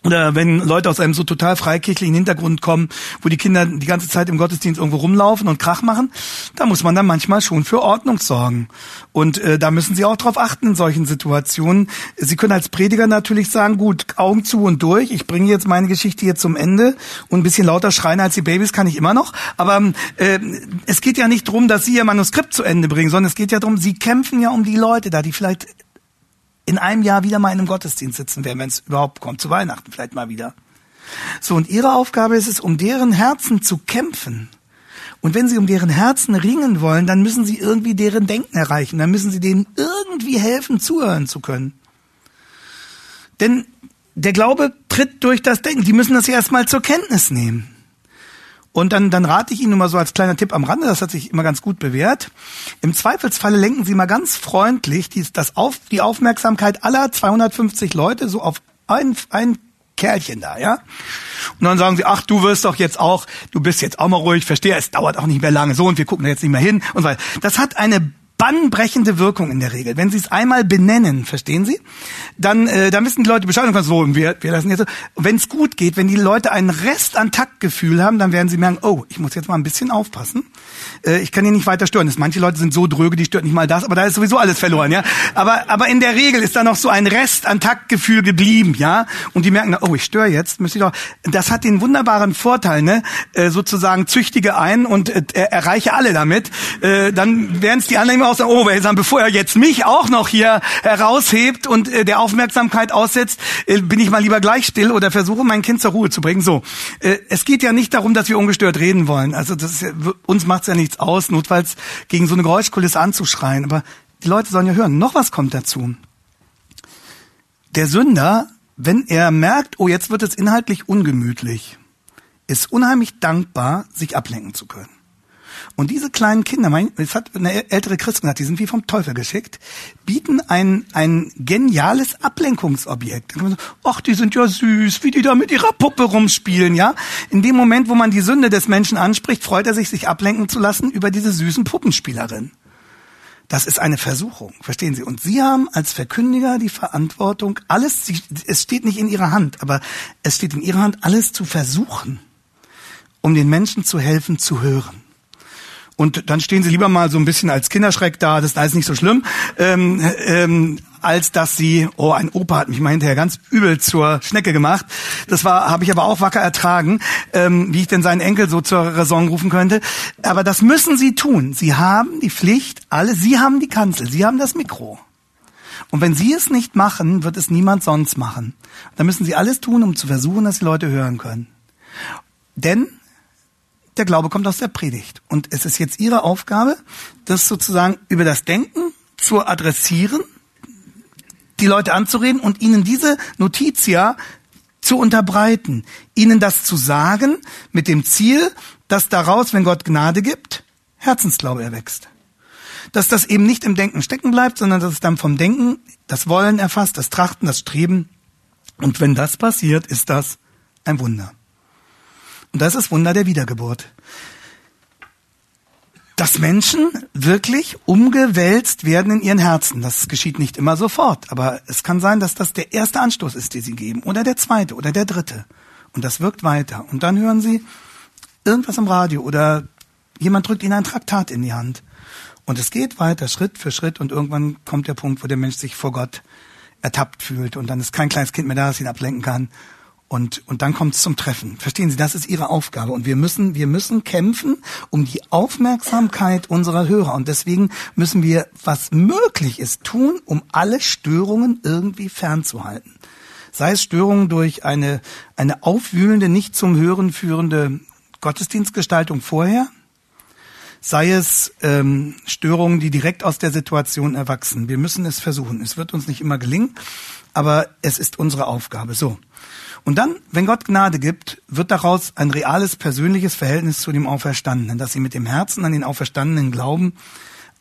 Speaker 2: oder wenn Leute aus einem so total freikirchlichen Hintergrund kommen, wo die Kinder die ganze Zeit im Gottesdienst irgendwo rumlaufen und Krach machen, da muss man dann manchmal schon für Ordnung sorgen. Und äh, da müssen Sie auch drauf achten in solchen Situationen. Sie können als Prediger natürlich sagen, gut, Augen zu und durch, ich bringe jetzt meine Geschichte hier zum Ende und ein bisschen lauter schreien als die Babys kann ich immer noch. Aber äh, es geht ja nicht darum, dass Sie Ihr Manuskript zu Ende bringen, sondern es geht ja darum, Sie kämpfen ja um die Leute da, die vielleicht in einem Jahr wieder mal in einem Gottesdienst sitzen werden, wenn es überhaupt kommt, zu Weihnachten vielleicht mal wieder. So, und ihre Aufgabe ist es, um deren Herzen zu kämpfen. Und wenn sie um deren Herzen ringen wollen, dann müssen sie irgendwie deren Denken erreichen. Dann müssen sie denen irgendwie helfen, zuhören zu können. Denn der Glaube tritt durch das Denken. Die müssen das ja erstmal zur Kenntnis nehmen. Und dann, dann rate ich Ihnen nur mal so als kleiner Tipp am Rande, das hat sich immer ganz gut bewährt. Im Zweifelsfalle lenken Sie mal ganz freundlich die, das auf, die Aufmerksamkeit aller 250 Leute so auf ein, ein Kerlchen da, ja? Und dann sagen sie, ach, du wirst doch jetzt auch, du bist jetzt auch mal ruhig, verstehe, es dauert auch nicht mehr lange so und wir gucken da jetzt nicht mehr hin und so weiter. Das hat eine bannbrechende Wirkung in der Regel. Wenn Sie es einmal benennen, verstehen Sie, dann, äh, dann wissen die Leute Bescheid und so, wir, wir lassen jetzt so. Wenn es gut geht, wenn die Leute einen Rest an Taktgefühl haben, dann werden sie merken, oh, ich muss jetzt mal ein bisschen aufpassen. Äh, ich kann hier nicht weiter stören. Das, manche Leute sind so dröge, die stört nicht mal das, aber da ist sowieso alles verloren, ja. Aber, aber in der Regel ist da noch so ein Rest an Taktgefühl geblieben, ja. Und die merken, oh, ich störe jetzt, müsste ich doch. Das hat den wunderbaren Vorteil, ne, äh, sozusagen züchtige ein und äh, erreiche alle damit. Äh, dann werden es die anderen auch sagen, oh, bevor er jetzt mich auch noch hier heraushebt und äh, der Aufmerksamkeit aussetzt, äh, bin ich mal lieber gleich still oder versuche mein Kind zur Ruhe zu bringen. So, äh, es geht ja nicht darum, dass wir ungestört reden wollen. Also das ist uns macht's ja nichts aus, notfalls gegen so eine Geräuschkulisse anzuschreien. Aber die Leute sollen ja hören. Noch was kommt dazu. Der Sünder, wenn er merkt, oh, jetzt wird es inhaltlich ungemütlich, ist unheimlich dankbar, sich ablenken zu können. Und diese kleinen Kinder, mein, es hat eine ältere Christin gesagt, die sind wie vom Teufel geschickt, bieten ein, ein geniales Ablenkungsobjekt. Ach, die sind ja süß, wie die da mit ihrer Puppe rumspielen, ja. In dem Moment, wo man die Sünde des Menschen anspricht, freut er sich, sich ablenken zu lassen über diese süßen Puppenspielerin. Das ist eine Versuchung, verstehen Sie? Und Sie haben als Verkündiger die Verantwortung, alles, es steht nicht in Ihrer Hand, aber es steht in Ihrer Hand, alles zu versuchen, um den Menschen zu helfen, zu hören. Und dann stehen sie lieber mal so ein bisschen als Kinderschreck da, das ist alles nicht so schlimm, ähm, ähm, als dass sie, oh, ein Opa hat mich mal hinterher ganz übel zur Schnecke gemacht. Das war, habe ich aber auch wacker ertragen, ähm, wie ich denn seinen Enkel so zur Raison rufen könnte. Aber das müssen sie tun. Sie haben die Pflicht, alle, sie haben die Kanzel, sie haben das Mikro. Und wenn sie es nicht machen, wird es niemand sonst machen. Da müssen sie alles tun, um zu versuchen, dass die Leute hören können. Denn der Glaube kommt aus der Predigt. Und es ist jetzt Ihre Aufgabe, das sozusagen über das Denken zu adressieren, die Leute anzureden und ihnen diese Notitia zu unterbreiten, ihnen das zu sagen mit dem Ziel, dass daraus, wenn Gott Gnade gibt, Herzensglaube erwächst. Dass das eben nicht im Denken stecken bleibt, sondern dass es dann vom Denken das Wollen erfasst, das Trachten, das Streben. Und wenn das passiert, ist das ein Wunder. Und das ist Wunder der Wiedergeburt. Dass Menschen wirklich umgewälzt werden in ihren Herzen. Das geschieht nicht immer sofort, aber es kann sein, dass das der erste Anstoß ist, den sie geben, oder der zweite oder der dritte. Und das wirkt weiter. Und dann hören sie irgendwas im Radio oder jemand drückt ihnen ein Traktat in die Hand. Und es geht weiter, Schritt für Schritt, und irgendwann kommt der Punkt, wo der Mensch sich vor Gott ertappt fühlt und dann ist kein kleines Kind mehr da, das ihn ablenken kann und, und dann kommt es zum Treffen. Verstehen Sie, das ist Ihre Aufgabe. Und wir müssen, wir müssen kämpfen um die Aufmerksamkeit unserer Hörer. Und deswegen müssen wir, was möglich ist, tun, um alle Störungen irgendwie fernzuhalten. Sei es Störungen durch eine, eine aufwühlende, nicht zum Hören führende Gottesdienstgestaltung vorher, sei es ähm, Störungen, die direkt aus der Situation erwachsen. Wir müssen es versuchen. Es wird uns nicht immer gelingen, aber es ist unsere Aufgabe. So. Und dann, wenn Gott Gnade gibt, wird daraus ein reales persönliches Verhältnis zu dem Auferstandenen, dass sie mit dem Herzen an den Auferstandenen glauben,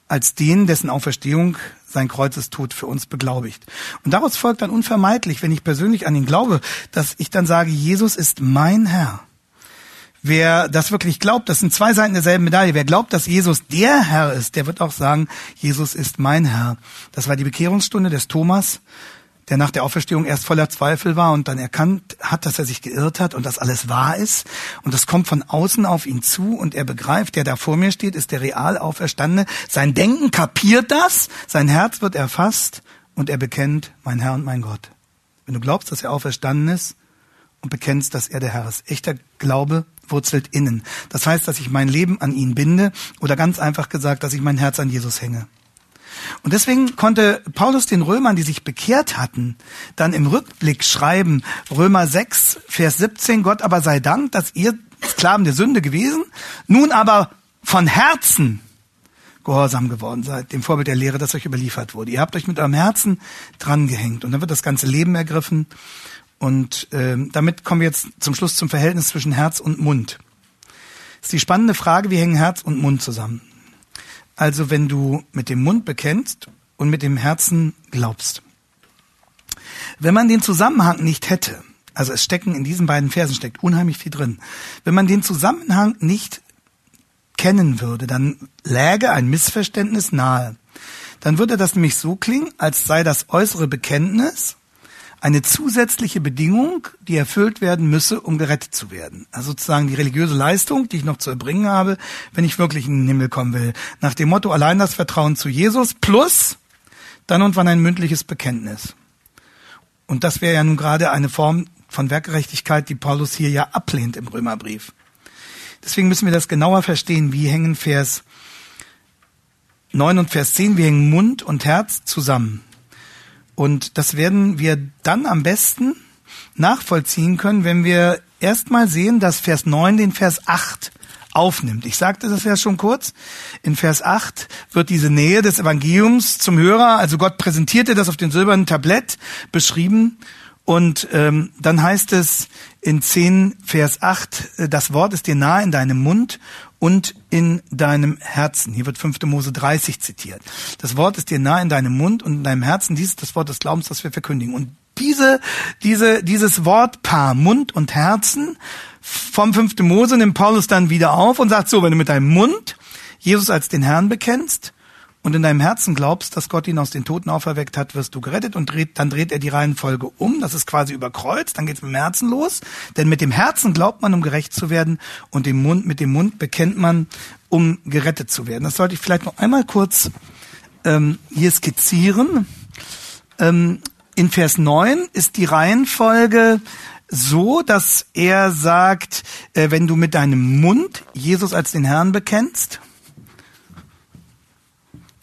Speaker 2: als den, dessen Auferstehung sein Kreuzestod für uns beglaubigt. Und daraus folgt dann unvermeidlich, wenn ich persönlich an ihn glaube, dass ich dann sage, Jesus ist mein Herr. Wer das wirklich glaubt, das sind zwei Seiten derselben Medaille. Wer glaubt, dass Jesus der Herr ist, der wird auch sagen, Jesus ist mein Herr. Das war die Bekehrungsstunde des Thomas der nach der Auferstehung erst voller Zweifel war und dann erkannt hat, dass er sich geirrt hat und dass alles wahr ist. Und das kommt von außen auf ihn zu und er begreift, der da vor mir steht, ist der real Auferstandene. Sein Denken kapiert das, sein Herz wird erfasst und er bekennt, mein Herr und mein Gott. Wenn du glaubst, dass er auferstanden ist und bekennst, dass er der Herr ist. Echter Glaube wurzelt innen. Das heißt, dass ich mein Leben an ihn binde oder ganz einfach gesagt, dass ich mein Herz an Jesus hänge. Und deswegen konnte Paulus den Römern, die sich bekehrt hatten, dann im Rückblick schreiben, Römer 6, Vers 17, Gott aber sei Dank, dass ihr Sklaven der Sünde gewesen, nun aber von Herzen gehorsam geworden seid, dem Vorbild der Lehre, das euch überliefert wurde. Ihr habt euch mit eurem Herzen drangehängt und dann wird das ganze Leben ergriffen. Und äh, damit kommen wir jetzt zum Schluss zum Verhältnis zwischen Herz und Mund. Das ist die spannende Frage, wie hängen Herz und Mund zusammen? Also wenn du mit dem Mund bekennst und mit dem Herzen glaubst. Wenn man den Zusammenhang nicht hätte, also es stecken in diesen beiden Versen steckt unheimlich viel drin. Wenn man den Zusammenhang nicht kennen würde, dann läge ein Missverständnis nahe. Dann würde das nämlich so klingen, als sei das äußere Bekenntnis eine zusätzliche Bedingung, die erfüllt werden müsse, um gerettet zu werden. Also sozusagen die religiöse Leistung, die ich noch zu erbringen habe, wenn ich wirklich in den Himmel kommen will. Nach dem Motto allein das Vertrauen zu Jesus plus dann und wann ein mündliches Bekenntnis. Und das wäre ja nun gerade eine Form von Werkgerechtigkeit, die Paulus hier ja ablehnt im Römerbrief. Deswegen müssen wir das genauer verstehen. Wie hängen Vers 9 und Vers 10, wie hängen Mund und Herz zusammen? Und das werden wir dann am besten nachvollziehen können, wenn wir erstmal sehen, dass Vers 9 den Vers 8 aufnimmt. Ich sagte das ja schon kurz. In Vers 8 wird diese Nähe des Evangeliums zum Hörer, also Gott präsentierte das auf dem silbernen Tablett, beschrieben. Und ähm, dann heißt es in 10 Vers 8, äh, das Wort ist dir nahe in deinem Mund und in deinem Herzen. Hier wird 5. Mose 30 zitiert. Das Wort ist dir nah in deinem Mund und in deinem Herzen. Dies ist das Wort des Glaubens, das wir verkündigen. Und diese, diese, dieses Wortpaar Mund und Herzen vom 5. Mose nimmt Paulus dann wieder auf und sagt so, wenn du mit deinem Mund Jesus als den Herrn bekennst und in deinem Herzen glaubst, dass Gott ihn aus den Toten auferweckt hat, wirst du gerettet und dreht, dann dreht er die Reihenfolge um. Das ist quasi überkreuzt. Dann geht's mit dem Herzen los. Denn mit dem Herzen glaubt man, um gerecht zu werden und dem Mund, mit dem Mund bekennt man, um gerettet zu werden. Das sollte ich vielleicht noch einmal kurz ähm, hier skizzieren. Ähm, in Vers 9 ist die Reihenfolge so, dass er sagt, äh, wenn du mit deinem Mund Jesus als den Herrn bekennst,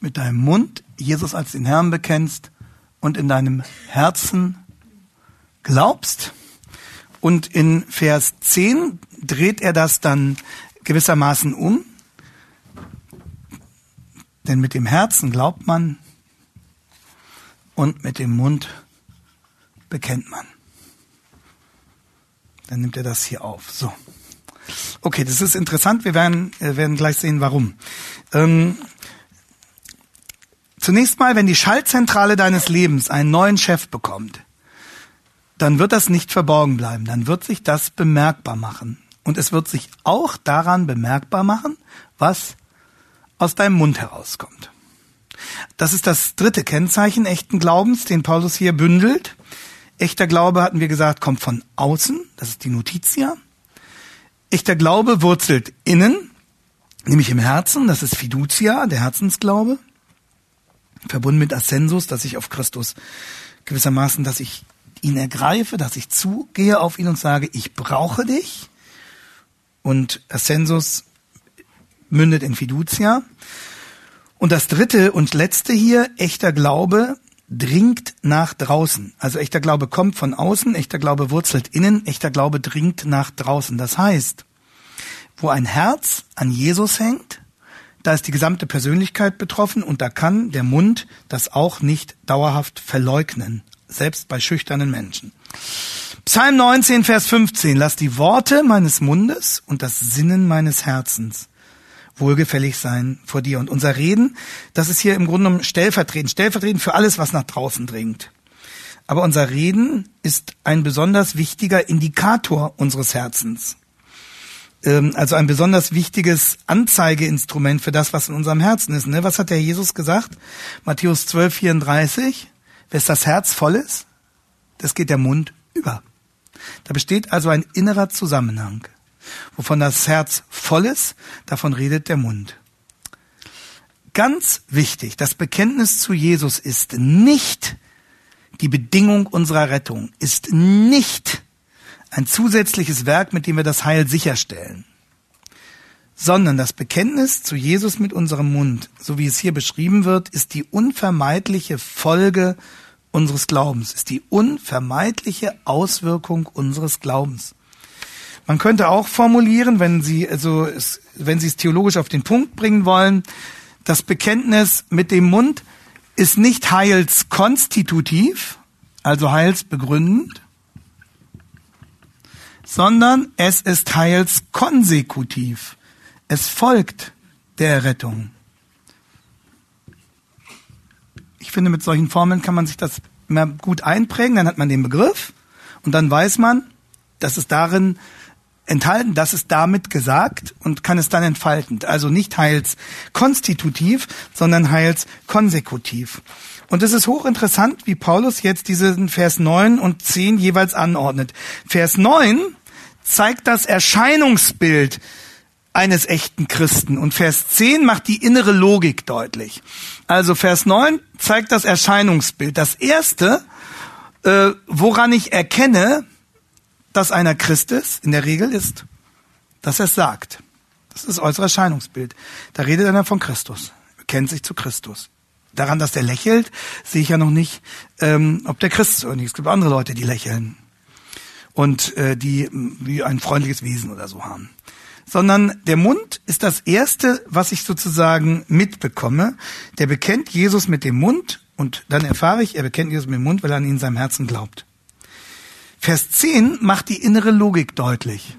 Speaker 2: mit deinem Mund Jesus als den Herrn bekennst und in deinem Herzen glaubst. Und in Vers 10 dreht er das dann gewissermaßen um. Denn mit dem Herzen glaubt man und mit dem Mund bekennt man. Dann nimmt er das hier auf. So. Okay, das ist interessant. Wir werden, äh, werden gleich sehen, warum. Ähm, Zunächst mal, wenn die Schaltzentrale deines Lebens einen neuen Chef bekommt, dann wird das nicht verborgen bleiben, dann wird sich das bemerkbar machen. Und es wird sich auch daran bemerkbar machen, was aus deinem Mund herauskommt. Das ist das dritte Kennzeichen echten Glaubens, den Paulus hier bündelt. Echter Glaube, hatten wir gesagt, kommt von außen, das ist die Notitia. Echter Glaube wurzelt innen, nämlich im Herzen, das ist Fiducia, der Herzensglaube verbunden mit Ascensus, dass ich auf Christus gewissermaßen, dass ich ihn ergreife, dass ich zugehe auf ihn und sage, ich brauche dich. Und Ascensus mündet in Fiducia. Und das dritte und letzte hier, echter Glaube dringt nach draußen. Also echter Glaube kommt von außen, echter Glaube wurzelt innen, echter Glaube dringt nach draußen. Das heißt, wo ein Herz an Jesus hängt, da ist die gesamte Persönlichkeit betroffen und da kann der Mund das auch nicht dauerhaft verleugnen, selbst bei schüchternen Menschen. Psalm 19, Vers 15. Lass die Worte meines Mundes und das Sinnen meines Herzens wohlgefällig sein vor dir. Und unser Reden, das ist hier im Grunde genommen stellvertretend, stellvertretend für alles, was nach draußen dringt. Aber unser Reden ist ein besonders wichtiger Indikator unseres Herzens. Ähm, also ein besonders wichtiges Anzeigeinstrument für das, was in unserem Herzen ist. Ne? Was hat der Jesus gesagt? Matthäus 12, 34. Wes das Herz voll ist, das geht der Mund über. Da besteht also ein innerer Zusammenhang. Wovon das Herz voll ist, davon redet der Mund. Ganz wichtig, das Bekenntnis zu Jesus ist nicht die Bedingung unserer Rettung, ist nicht ein zusätzliches Werk, mit dem wir das Heil sicherstellen, sondern das Bekenntnis zu Jesus mit unserem Mund, so wie es hier beschrieben wird, ist die unvermeidliche Folge unseres Glaubens, ist die unvermeidliche Auswirkung unseres Glaubens. Man könnte auch formulieren, wenn Sie, also, wenn Sie es theologisch auf den Punkt bringen wollen, das Bekenntnis mit dem Mund ist nicht heilskonstitutiv, also heilsbegründend, sondern es ist heilskonsekutiv. Es folgt der Errettung. Ich finde, mit solchen Formeln kann man sich das immer gut einprägen, dann hat man den Begriff und dann weiß man, dass es darin enthalten, das ist damit gesagt und kann es dann entfalten. Also nicht heilskonstitutiv, sondern heilskonsekutiv. Und es ist hochinteressant, wie Paulus jetzt diesen Vers 9 und 10 jeweils anordnet. Vers 9 zeigt das Erscheinungsbild eines echten Christen. Und Vers 10 macht die innere Logik deutlich. Also Vers 9 zeigt das Erscheinungsbild. Das erste, äh, woran ich erkenne, dass einer Christ ist, in der Regel ist, dass er es sagt. Das ist das äußere Erscheinungsbild. Da redet einer von Christus, bekennt sich zu Christus. Daran, dass der lächelt, sehe ich ja noch nicht, ähm, ob der Christ ist oder nicht. Es gibt andere Leute, die lächeln und äh, die wie ein freundliches Wesen oder so haben. Sondern der Mund ist das Erste, was ich sozusagen mitbekomme. Der bekennt Jesus mit dem Mund und dann erfahre ich, er bekennt Jesus mit dem Mund, weil er an ihn in seinem Herzen glaubt. Vers 10 macht die innere Logik deutlich.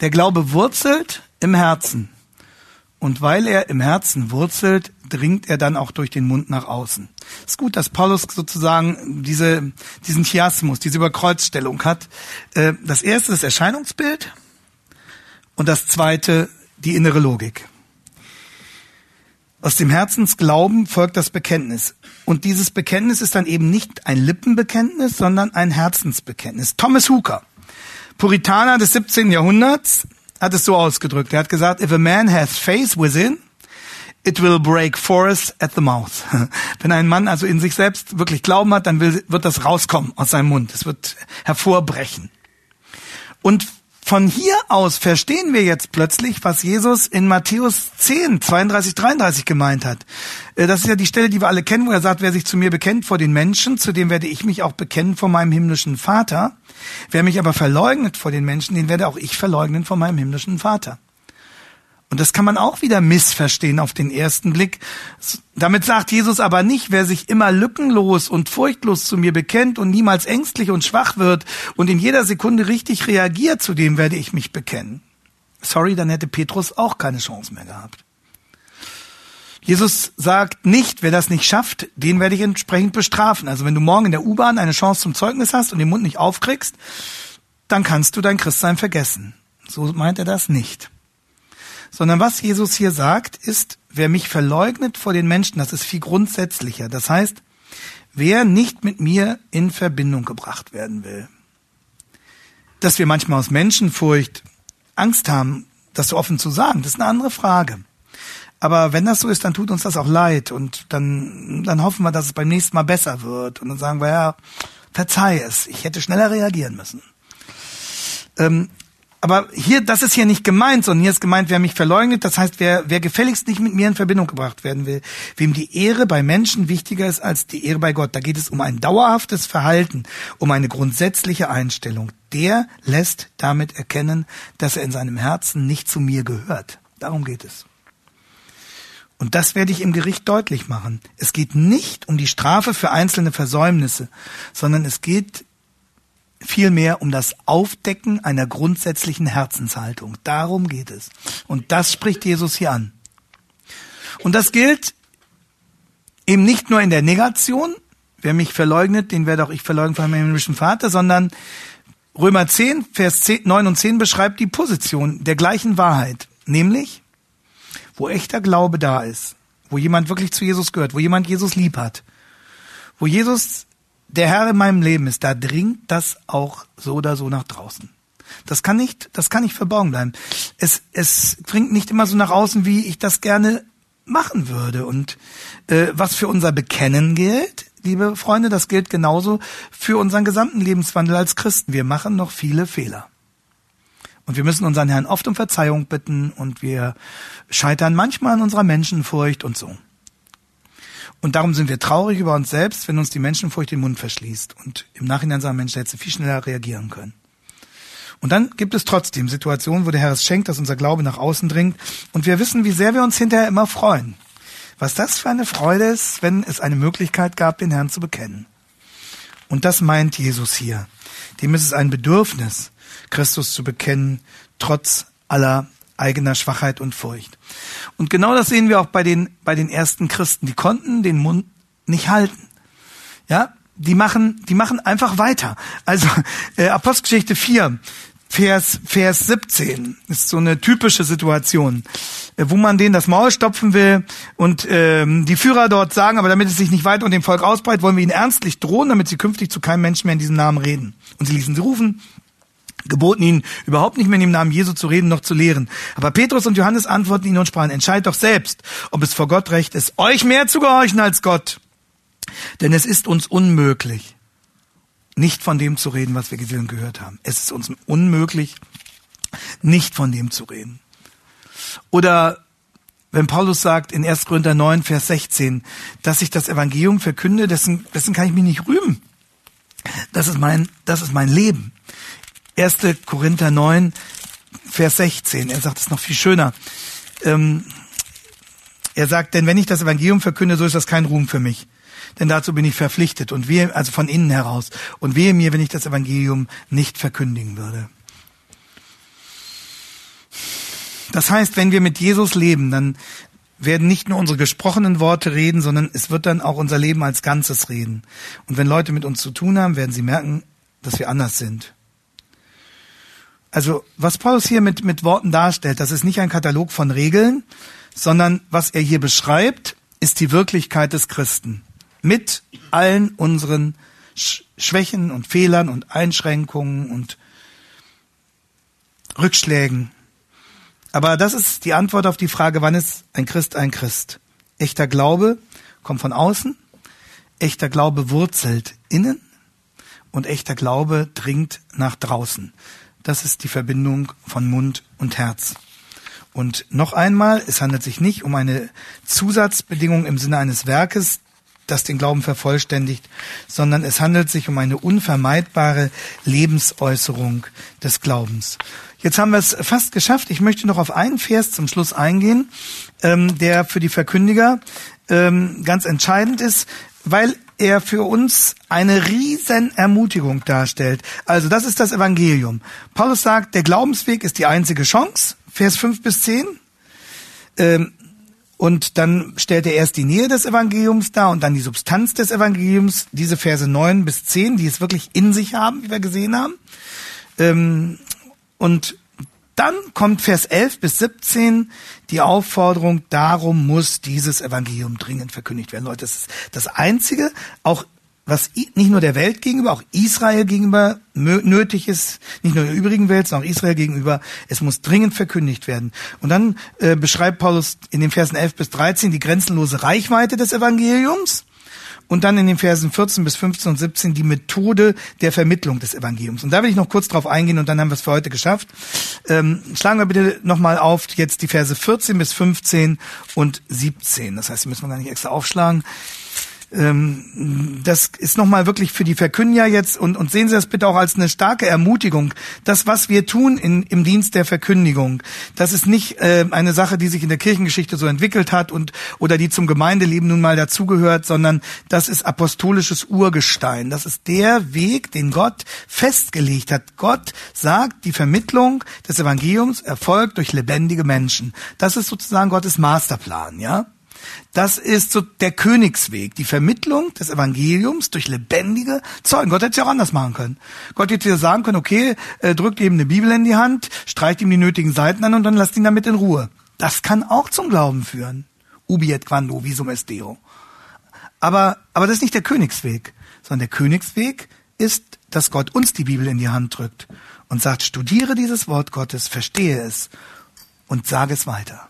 Speaker 2: Der Glaube wurzelt im Herzen. Und weil er im Herzen wurzelt, dringt er dann auch durch den Mund nach außen. Es ist gut, dass Paulus sozusagen diese, diesen Chiasmus, diese Überkreuzstellung hat. Äh, das erste ist das Erscheinungsbild und das zweite die innere Logik. Aus dem Herzensglauben folgt das Bekenntnis. Und dieses Bekenntnis ist dann eben nicht ein Lippenbekenntnis, sondern ein Herzensbekenntnis. Thomas Hooker, Puritaner des 17. Jahrhunderts, hat es so ausgedrückt. Er hat gesagt, if a man has faith within, it will break forest at the mouth. Wenn ein Mann also in sich selbst wirklich Glauben hat, dann will, wird das rauskommen aus seinem Mund. Es wird hervorbrechen. Und von hier aus verstehen wir jetzt plötzlich, was Jesus in Matthäus 10, 32, 33 gemeint hat. Äh, das ist ja die Stelle, die wir alle kennen, wo er sagt, wer sich zu mir bekennt vor den Menschen, zu dem werde ich mich auch bekennen vor meinem himmlischen Vater. Wer mich aber verleugnet vor den Menschen, den werde auch ich verleugnen vor meinem himmlischen Vater. Und das kann man auch wieder missverstehen auf den ersten Blick. Damit sagt Jesus aber nicht, wer sich immer lückenlos und furchtlos zu mir bekennt und niemals ängstlich und schwach wird und in jeder Sekunde richtig reagiert, zu dem werde ich mich bekennen. Sorry, dann hätte Petrus auch keine Chance mehr gehabt. Jesus sagt nicht, wer das nicht schafft, den werde ich entsprechend bestrafen. Also wenn du morgen in der U-Bahn eine Chance zum Zeugnis hast und den Mund nicht aufkriegst, dann kannst du dein Christsein vergessen. So meint er das nicht sondern was Jesus hier sagt, ist, wer mich verleugnet vor den Menschen, das ist viel grundsätzlicher. Das heißt, wer nicht mit mir in Verbindung gebracht werden will. Dass wir manchmal aus Menschenfurcht Angst haben, das so offen zu sagen, das ist eine andere Frage. Aber wenn das so ist, dann tut uns das auch leid und dann, dann hoffen wir, dass es beim nächsten Mal besser wird und dann sagen wir, ja, verzeih es, ich hätte schneller reagieren müssen. Ähm, aber hier, das ist hier nicht gemeint, sondern hier ist gemeint, wer mich verleugnet, das heißt, wer, wer gefälligst nicht mit mir in Verbindung gebracht werden will, wem die Ehre bei Menschen wichtiger ist als die Ehre bei Gott. Da geht es um ein dauerhaftes Verhalten, um eine grundsätzliche Einstellung. Der lässt damit erkennen, dass er in seinem Herzen nicht zu mir gehört. Darum geht es. Und das werde ich im Gericht deutlich machen. Es geht nicht um die Strafe für einzelne Versäumnisse, sondern es geht vielmehr um das Aufdecken einer grundsätzlichen Herzenshaltung. Darum geht es. Und das spricht Jesus hier an. Und das gilt eben nicht nur in der Negation, wer mich verleugnet, den werde auch ich verleugnen von meinem himmlischen Vater, sondern Römer 10, Vers 10, 9 und 10 beschreibt die Position der gleichen Wahrheit, nämlich, wo echter Glaube da ist, wo jemand wirklich zu Jesus gehört, wo jemand Jesus lieb hat, wo Jesus der Herr in meinem Leben ist, da dringt das auch so oder so nach draußen. Das kann nicht, das kann nicht verborgen bleiben. Es, es dringt nicht immer so nach außen, wie ich das gerne machen würde. Und äh, was für unser Bekennen gilt, liebe Freunde, das gilt genauso für unseren gesamten Lebenswandel als Christen. Wir machen noch viele Fehler. Und wir müssen unseren Herrn oft um Verzeihung bitten und wir scheitern manchmal an unserer Menschenfurcht und so. Und darum sind wir traurig über uns selbst, wenn uns die Menschenfurcht den Mund verschließt. Und im Nachhinein sagen Menschen, hätte viel schneller reagieren können. Und dann gibt es trotzdem Situationen, wo der Herr es schenkt, dass unser Glaube nach außen dringt. Und wir wissen, wie sehr wir uns hinterher immer freuen. Was das für eine Freude ist, wenn es eine Möglichkeit gab, den Herrn zu bekennen. Und das meint Jesus hier. Dem ist es ein Bedürfnis, Christus zu bekennen, trotz aller eigener Schwachheit und Furcht. Und genau das sehen wir auch bei den, bei den ersten Christen. Die konnten den Mund nicht halten. Ja, die machen, die machen einfach weiter. Also äh, Apostelgeschichte 4, Vers, Vers 17 ist so eine typische Situation, äh, wo man denen das Maul stopfen will und ähm, die Führer dort sagen, aber damit es sich nicht weiter unter dem Volk ausbreitet, wollen wir ihnen ernstlich drohen, damit sie künftig zu keinem Menschen mehr in diesem Namen reden. Und sie ließen sie rufen, geboten ihnen überhaupt nicht mehr in dem Namen Jesu zu reden noch zu lehren. Aber Petrus und Johannes antworten ihnen und sprachen, entscheidet doch selbst, ob es vor Gott recht ist, euch mehr zu gehorchen als Gott. Denn es ist uns unmöglich, nicht von dem zu reden, was wir gesehen und gehört haben. Es ist uns unmöglich, nicht von dem zu reden. Oder wenn Paulus sagt in 1. Korinther 9, Vers 16, dass ich das Evangelium verkünde, dessen, dessen kann ich mich nicht rühmen. Das ist mein, das ist mein Leben. 1. Korinther 9, Vers 16. Er sagt es noch viel schöner. Ähm, er sagt, denn wenn ich das Evangelium verkünde, so ist das kein Ruhm für mich. Denn dazu bin ich verpflichtet und wehe, also von innen heraus. Und wehe mir, wenn ich das Evangelium nicht verkündigen würde. Das heißt, wenn wir mit Jesus leben, dann werden nicht nur unsere gesprochenen Worte reden, sondern es wird dann auch unser Leben als Ganzes reden. Und wenn Leute mit uns zu tun haben, werden sie merken, dass wir anders sind. Also was Paulus hier mit, mit Worten darstellt, das ist nicht ein Katalog von Regeln, sondern was er hier beschreibt, ist die Wirklichkeit des Christen. Mit allen unseren Schwächen und Fehlern und Einschränkungen und Rückschlägen. Aber das ist die Antwort auf die Frage, wann ist ein Christ ein Christ? Echter Glaube kommt von außen, echter Glaube wurzelt innen und echter Glaube dringt nach draußen. Das ist die Verbindung von Mund und Herz. Und noch einmal, es handelt sich nicht um eine Zusatzbedingung im Sinne eines Werkes, das den Glauben vervollständigt, sondern es handelt sich um eine unvermeidbare Lebensäußerung des Glaubens. Jetzt haben wir es fast geschafft. Ich möchte noch auf einen Vers zum Schluss eingehen, ähm, der für die Verkündiger ähm, ganz entscheidend ist, weil er für uns eine riesen Ermutigung darstellt. Also das ist das Evangelium. Paulus sagt, der Glaubensweg ist die einzige Chance. Vers 5 bis 10. Ähm, und dann stellt er erst die Nähe des Evangeliums dar und dann die Substanz des Evangeliums, diese Verse 9 bis 10, die es wirklich in sich haben, wie wir gesehen haben. Ähm, und dann kommt Vers 11 bis 17 die Aufforderung, darum muss dieses Evangelium dringend verkündigt werden. Leute, das ist das Einzige, auch was nicht nur der Welt gegenüber, auch Israel gegenüber nötig ist, nicht nur der übrigen Welt, sondern auch Israel gegenüber, es muss dringend verkündigt werden. Und dann äh, beschreibt Paulus in den Versen 11 bis 13 die grenzenlose Reichweite des Evangeliums und dann in den Versen 14 bis 15 und 17 die Methode der Vermittlung des Evangeliums. Und da will ich noch kurz drauf eingehen und dann haben wir es für heute geschafft. Ähm, schlagen wir bitte nochmal auf jetzt die Verse 14 bis 15 und 17. Das heißt, die müssen wir gar nicht extra aufschlagen ähm, das ist nochmal wirklich für die Verkündiger jetzt und, und sehen Sie das bitte auch als eine starke Ermutigung. Das, was wir tun in, im Dienst der Verkündigung, das ist nicht äh, eine Sache, die sich in der Kirchengeschichte so entwickelt hat und oder die zum Gemeindeleben nun mal dazugehört, sondern das ist apostolisches Urgestein. Das ist der Weg, den Gott festgelegt hat. Gott sagt, die Vermittlung des Evangeliums erfolgt durch lebendige Menschen. Das ist sozusagen Gottes Masterplan, ja? Das ist so der Königsweg, die Vermittlung des Evangeliums durch lebendige Zeugen. Gott hätte es ja auch anders machen können. Gott hätte ja sagen können, okay, äh, drückt ihm eine Bibel in die Hand, streicht ihm die nötigen Seiten an und dann lasst ihn damit in Ruhe. Das kann auch zum Glauben führen. Ubi et quando, visum est Deo. Aber, aber das ist nicht der Königsweg, sondern der Königsweg ist, dass Gott uns die Bibel in die Hand drückt und sagt, studiere dieses Wort Gottes, verstehe es und sage es weiter.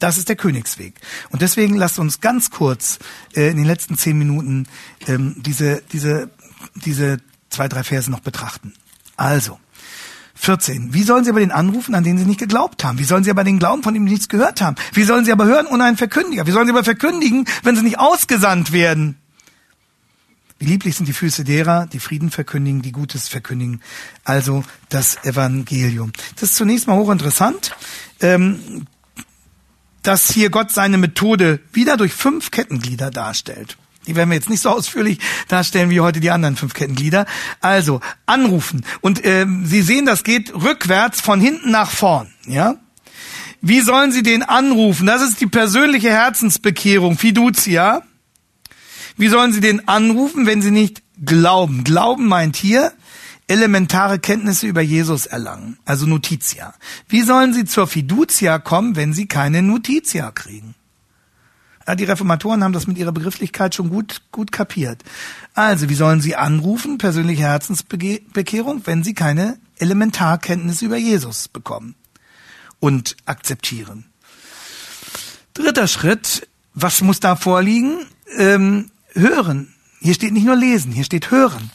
Speaker 2: Das ist der Königsweg. Und deswegen lasst uns ganz kurz äh, in den letzten zehn Minuten ähm, diese, diese, diese zwei, drei Verse noch betrachten. Also, 14. Wie sollen sie aber den anrufen, an den sie nicht geglaubt haben? Wie sollen sie aber den glauben, von dem sie nichts gehört haben? Wie sollen sie aber hören ohne einen Verkündiger? Wie sollen sie aber verkündigen, wenn sie nicht ausgesandt werden? Wie lieblich sind die Füße derer, die Frieden verkündigen, die Gutes verkündigen. Also das Evangelium. Das ist zunächst mal hochinteressant. Ähm, dass hier Gott seine Methode wieder durch fünf Kettenglieder darstellt. Die werden wir jetzt nicht so ausführlich darstellen wie heute die anderen fünf Kettenglieder. Also anrufen und äh, Sie sehen, das geht rückwärts von hinten nach vorn. Ja. Wie sollen Sie den anrufen? Das ist die persönliche Herzensbekehrung, Fiducia. Wie sollen Sie den anrufen, wenn Sie nicht glauben? Glauben meint hier, elementare Kenntnisse über Jesus erlangen, also Notitia. Wie sollen sie zur Fiducia kommen, wenn sie keine Notitia kriegen? Ja, die Reformatoren haben das mit ihrer Begrifflichkeit schon gut, gut kapiert. Also, wie sollen sie anrufen, persönliche Herzensbekehrung, wenn sie keine Elementarkenntnisse über Jesus bekommen und akzeptieren? Dritter Schritt, was muss da vorliegen? Ähm, hören. Hier steht nicht nur lesen, hier steht hören.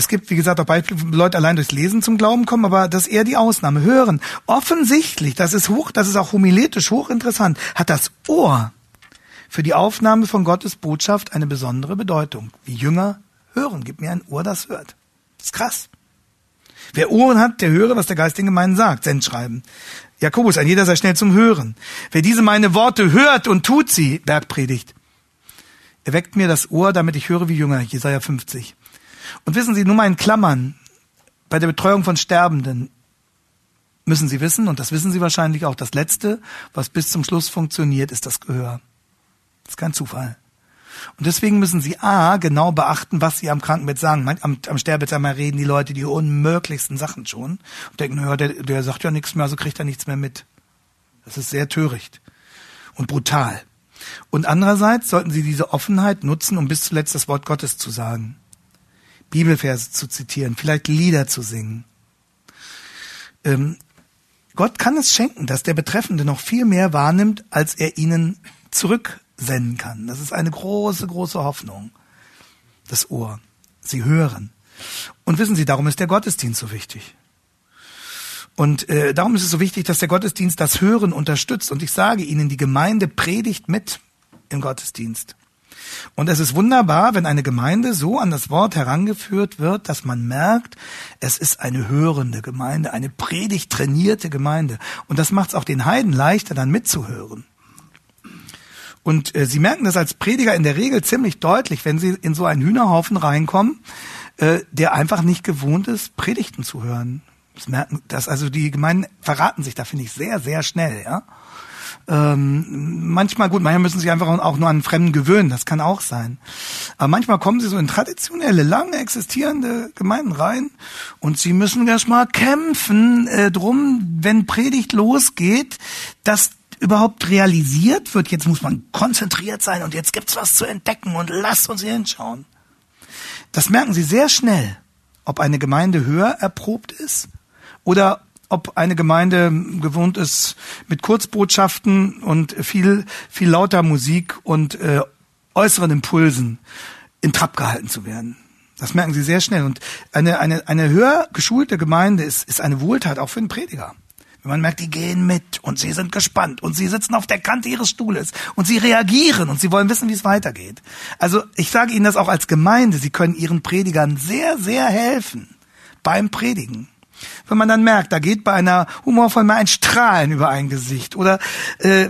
Speaker 2: Es gibt, wie gesagt, auch Beispiele, wo Leute allein durchs Lesen zum Glauben kommen, aber das ist eher die Ausnahme. Hören. Offensichtlich, das ist hoch, das ist auch homiletisch hochinteressant, hat das Ohr für die Aufnahme von Gottes Botschaft eine besondere Bedeutung. Wie Jünger hören. Gib mir ein Ohr, das hört. Das ist krass. Wer Ohren hat, der höre, was der Geist den Gemeinden sagt. Sendschreiben. Jakobus, ein jeder sei schnell zum Hören. Wer diese meine Worte hört und tut sie, Bergpredigt, erweckt mir das Ohr, damit ich höre wie Jünger. Jesaja 50. Und wissen Sie, nur mal in Klammern, bei der Betreuung von Sterbenden müssen Sie wissen, und das wissen Sie wahrscheinlich auch, das Letzte, was bis zum Schluss funktioniert, ist das Gehör. Das ist kein Zufall. Und deswegen müssen Sie A, genau beachten, was Sie am Krankenbett sagen. Am, am Sterbebett einmal reden die Leute die unmöglichsten Sachen schon und denken, ja, der, der sagt ja nichts mehr, also kriegt er nichts mehr mit. Das ist sehr töricht und brutal. Und andererseits sollten sie diese Offenheit nutzen, um bis zuletzt das Wort Gottes zu sagen, Bibelverse zu zitieren, vielleicht Lieder zu singen. Ähm, Gott kann es schenken, dass der Betreffende noch viel mehr wahrnimmt, als er ihnen zurücksenden kann. Das ist eine große, große Hoffnung. Das Ohr. Sie hören. Und wissen Sie, darum ist der Gottesdienst so wichtig. Und äh, darum ist es so wichtig, dass der Gottesdienst das Hören unterstützt. Und ich sage Ihnen, die Gemeinde predigt mit im Gottesdienst. Und es ist wunderbar, wenn eine Gemeinde so an das Wort herangeführt wird, dass man merkt, es ist eine hörende Gemeinde, eine predigt trainierte Gemeinde. Und das macht es auch den Heiden leichter, dann mitzuhören. Und äh, sie merken das als Prediger in der Regel ziemlich deutlich, wenn sie in so einen Hühnerhaufen reinkommen, äh, der einfach nicht gewohnt ist, Predigten zu hören. Das merken, das also die Gemeinden verraten sich da finde ich sehr sehr schnell, ja. Ähm, manchmal gut, manchmal müssen sie einfach auch nur an Fremden gewöhnen, das kann auch sein. Aber manchmal kommen sie so in traditionelle, lange existierende Gemeinden rein und sie müssen erst mal kämpfen äh, drum, wenn Predigt losgeht, dass überhaupt realisiert wird, jetzt muss man konzentriert sein und jetzt gibt's was zu entdecken und lasst uns hier hinschauen. Das merken sie sehr schnell, ob eine Gemeinde höher erprobt ist oder ob eine Gemeinde gewohnt ist mit Kurzbotschaften und viel, viel lauter Musik und äh, äußeren Impulsen in Trab gehalten zu werden. Das merken sie sehr schnell. Und eine, eine, eine höher geschulte Gemeinde ist, ist eine Wohltat auch für den Prediger. Wenn man merkt, die gehen mit und sie sind gespannt und sie sitzen auf der Kante ihres Stuhles und sie reagieren und sie wollen wissen, wie es weitergeht. Also ich sage Ihnen das auch als Gemeinde, Sie können Ihren Predigern sehr, sehr helfen beim Predigen. Wenn man dann merkt, da geht bei einer humorvollen mal ein Strahlen über ein Gesicht oder äh,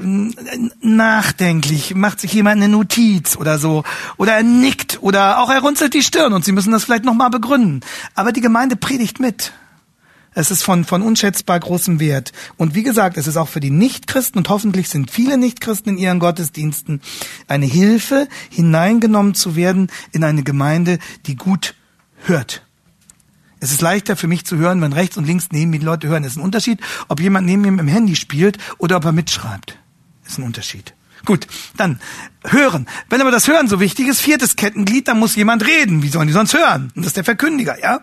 Speaker 2: nachdenklich macht sich jemand eine Notiz oder so oder er nickt oder auch er runzelt die Stirn und Sie müssen das vielleicht nochmal begründen. Aber die Gemeinde predigt mit. Es ist von, von unschätzbar großem Wert. Und wie gesagt, es ist auch für die Nichtchristen und hoffentlich sind viele Nichtchristen in ihren Gottesdiensten eine Hilfe, hineingenommen zu werden in eine Gemeinde, die gut hört. Es ist leichter für mich zu hören, wenn rechts und links neben mir die Leute hören. Es ist ein Unterschied, ob jemand neben mir im Handy spielt oder ob er mitschreibt. Das ist ein Unterschied. Gut, dann hören. Wenn aber das Hören so wichtig ist, viertes Kettenglied, dann muss jemand reden. Wie sollen die sonst hören? Und das ist der Verkündiger, ja?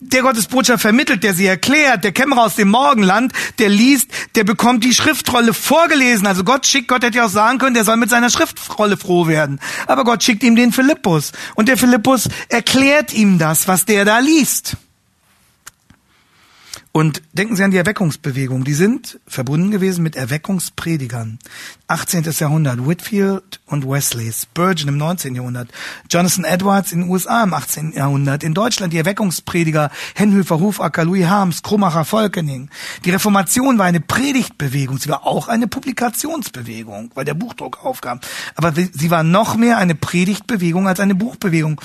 Speaker 2: Der Gottes Botschaft vermittelt, der sie erklärt, der Kämmerer aus dem Morgenland, der liest, der bekommt die Schriftrolle vorgelesen. Also Gott schickt, Gott hätte ja auch sagen können, der soll mit seiner Schriftrolle froh werden. Aber Gott schickt ihm den Philippus. Und der Philippus erklärt ihm das, was der da liest. Und denken Sie an die Erweckungsbewegung. Die sind verbunden gewesen mit Erweckungspredigern. 18. Jahrhundert, Whitfield und Wesley, Spurgeon im 19. Jahrhundert, Jonathan Edwards in den USA im 18. Jahrhundert, in Deutschland die Erweckungsprediger Henhöfer, Hofacker, Louis Harms, Krummacher, Volkening. Die Reformation war eine Predigtbewegung. Sie war auch eine Publikationsbewegung, weil der Buchdruck aufkam. Aber sie war noch mehr eine Predigtbewegung als eine Buchbewegung.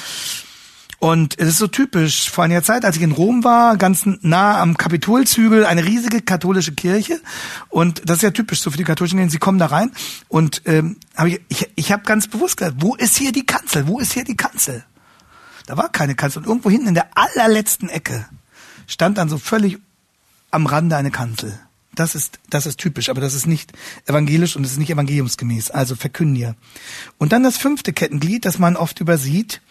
Speaker 2: Und es ist so typisch, vor einiger Zeit, als ich in Rom war, ganz nah am Kapitolzügel, eine riesige katholische Kirche. Und das ist ja typisch so für die katholischen Kirchen. Sie kommen da rein und ähm, hab ich, ich, ich habe ganz bewusst gesagt, wo ist hier die Kanzel? Wo ist hier die Kanzel? Da war keine Kanzel. Und irgendwo hinten in der allerletzten Ecke stand dann so völlig am Rande eine Kanzel. Das ist, das ist typisch, aber das ist nicht evangelisch und es ist nicht evangeliumsgemäß, also Verkündiger. Und dann das fünfte Kettenglied, das man oft übersieht,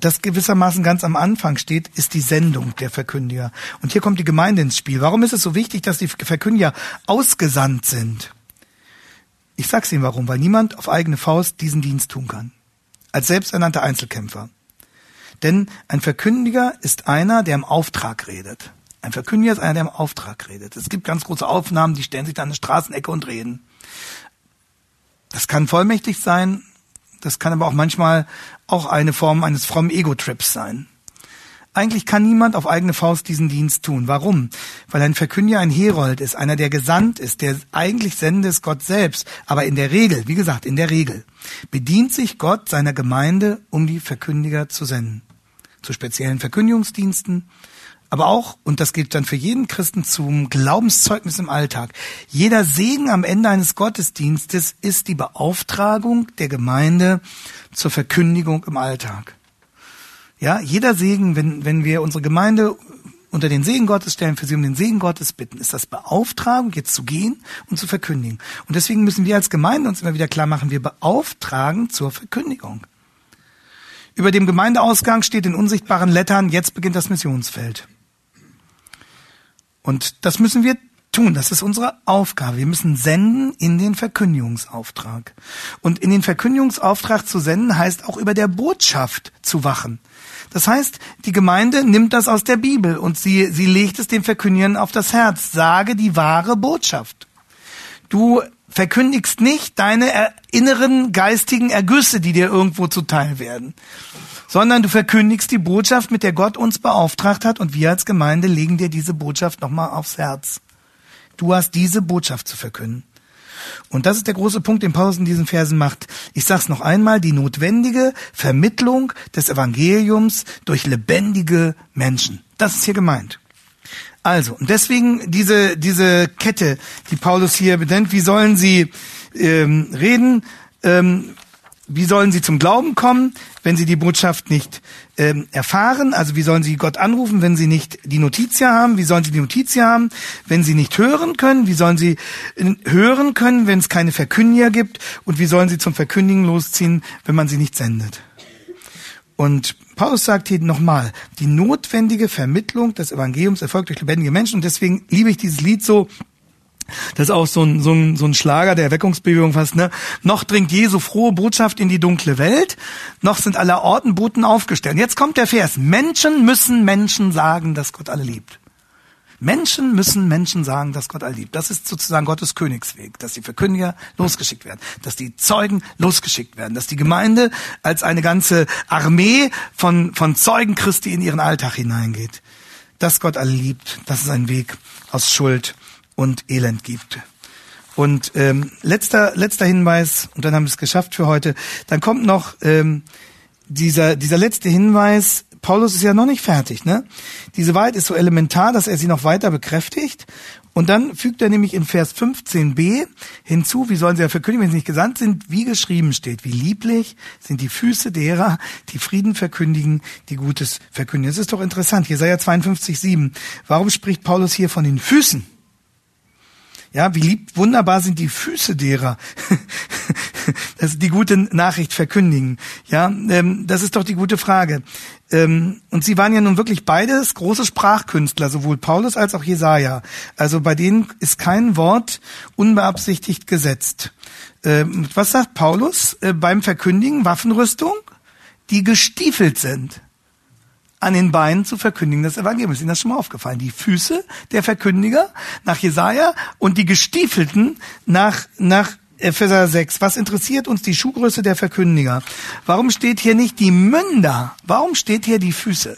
Speaker 2: das gewissermaßen ganz am Anfang steht, ist die Sendung der Verkündiger. Und hier kommt die Gemeinde ins Spiel. Warum ist es so wichtig, dass die Verkündiger ausgesandt sind? Ich sag's Ihnen warum, weil niemand auf eigene Faust diesen Dienst tun kann. Als selbsternannter Einzelkämpfer. Denn ein Verkündiger ist einer, der im Auftrag redet. Ein Verkündiger ist einer, der im Auftrag redet. Es gibt ganz große Aufnahmen, die stellen sich da an eine Straßenecke und reden. Das kann vollmächtig sein, das kann aber auch manchmal auch eine Form eines frommen Ego-Trips sein. Eigentlich kann niemand auf eigene Faust diesen Dienst tun. Warum? Weil ein Verkündiger ein Herold ist, einer, der gesandt ist, der eigentlich sende ist Gott selbst. Aber in der Regel, wie gesagt, in der Regel, bedient sich Gott seiner Gemeinde, um die Verkündiger zu senden. Zu speziellen Verkündigungsdiensten, aber auch, und das gilt dann für jeden Christen zum Glaubenszeugnis im Alltag, jeder Segen am Ende eines Gottesdienstes ist die Beauftragung der Gemeinde zur Verkündigung im Alltag. Ja, jeder Segen, wenn, wenn wir unsere Gemeinde unter den Segen Gottes stellen, für sie um den Segen Gottes bitten, ist das Beauftragung, jetzt zu gehen und zu verkündigen. Und deswegen müssen wir als Gemeinde uns immer wieder klar machen, wir beauftragen zur Verkündigung. Über dem Gemeindeausgang steht in unsichtbaren Lettern, jetzt beginnt das Missionsfeld. Und das müssen wir tun. Das ist unsere Aufgabe. Wir müssen senden in den Verkündigungsauftrag. Und in den Verkündigungsauftrag zu senden heißt auch über der Botschaft zu wachen. Das heißt, die Gemeinde nimmt das aus der Bibel und sie, sie legt es dem Verkündigen auf das Herz. Sage die wahre Botschaft. Du verkündigst nicht deine inneren geistigen Ergüsse, die dir irgendwo zuteil werden, sondern du verkündigst die Botschaft, mit der Gott uns beauftragt hat und wir als Gemeinde legen dir diese Botschaft nochmal aufs Herz. Du hast diese Botschaft zu verkünden. Und das ist der große Punkt, den Paulus in diesen Versen macht. Ich sag's noch einmal, die notwendige Vermittlung des Evangeliums durch lebendige Menschen. Das ist hier gemeint. Also, und deswegen diese, diese Kette, die Paulus hier benennt, wie sollen sie ähm, reden? Ähm, wie sollen sie zum Glauben kommen, wenn sie die Botschaft nicht ähm, erfahren? Also wie sollen sie Gott anrufen, wenn sie nicht die Notitia haben? Wie sollen sie die Notitia haben, wenn sie nicht hören können? Wie sollen sie äh, hören können, wenn es keine Verkündiger gibt? Und wie sollen sie zum Verkündigen losziehen, wenn man sie nicht sendet? Und Paulus sagt hier nochmal, die notwendige Vermittlung des Evangeliums erfolgt durch lebendige Menschen. Und deswegen liebe ich dieses Lied so, das ist auch so ein, so ein, so ein Schlager der Erweckungsbewegung fast, ne? Noch dringt Jesu frohe Botschaft in die dunkle Welt, noch sind aller Orten Boten aufgestellt. Jetzt kommt der Vers. Menschen müssen Menschen sagen, dass Gott alle liebt. Menschen müssen Menschen sagen, dass Gott alle liebt. Das ist sozusagen Gottes Königsweg, dass die Verkündiger losgeschickt werden, dass die Zeugen losgeschickt werden, dass die Gemeinde als eine ganze Armee von, von Zeugen Christi in ihren Alltag hineingeht. Dass Gott alle liebt, das ist ein Weg aus Schuld und Elend gibt. Und ähm, letzter letzter Hinweis und dann haben wir es geschafft für heute. Dann kommt noch ähm, dieser dieser letzte Hinweis. Paulus ist ja noch nicht fertig, ne? Diese Wahrheit ist so elementar, dass er sie noch weiter bekräftigt. Und dann fügt er nämlich in Vers 15b hinzu, wie sollen sie ja verkündigen, wenn sie nicht gesandt sind, wie geschrieben steht, wie lieblich sind die Füße derer, die Frieden verkündigen, die Gutes verkündigen. Das ist doch interessant. Jesaja 52, 7. Warum spricht Paulus hier von den Füßen? Ja, wie lieb, wunderbar sind die Füße derer, dass die gute Nachricht verkündigen. Ja, ähm, das ist doch die gute Frage. Ähm, und sie waren ja nun wirklich beides große Sprachkünstler, sowohl Paulus als auch Jesaja. Also bei denen ist kein Wort unbeabsichtigt gesetzt. Ähm, was sagt Paulus äh, beim Verkündigen? Waffenrüstung, die gestiefelt sind an den Beinen zu verkündigen das Evangelium. Ist Ihnen das schon mal aufgefallen? Die Füße der Verkündiger nach Jesaja und die Gestiefelten nach, nach Epheser 6. Was interessiert uns die Schuhgröße der Verkündiger? Warum steht hier nicht die Münder? Warum steht hier die Füße?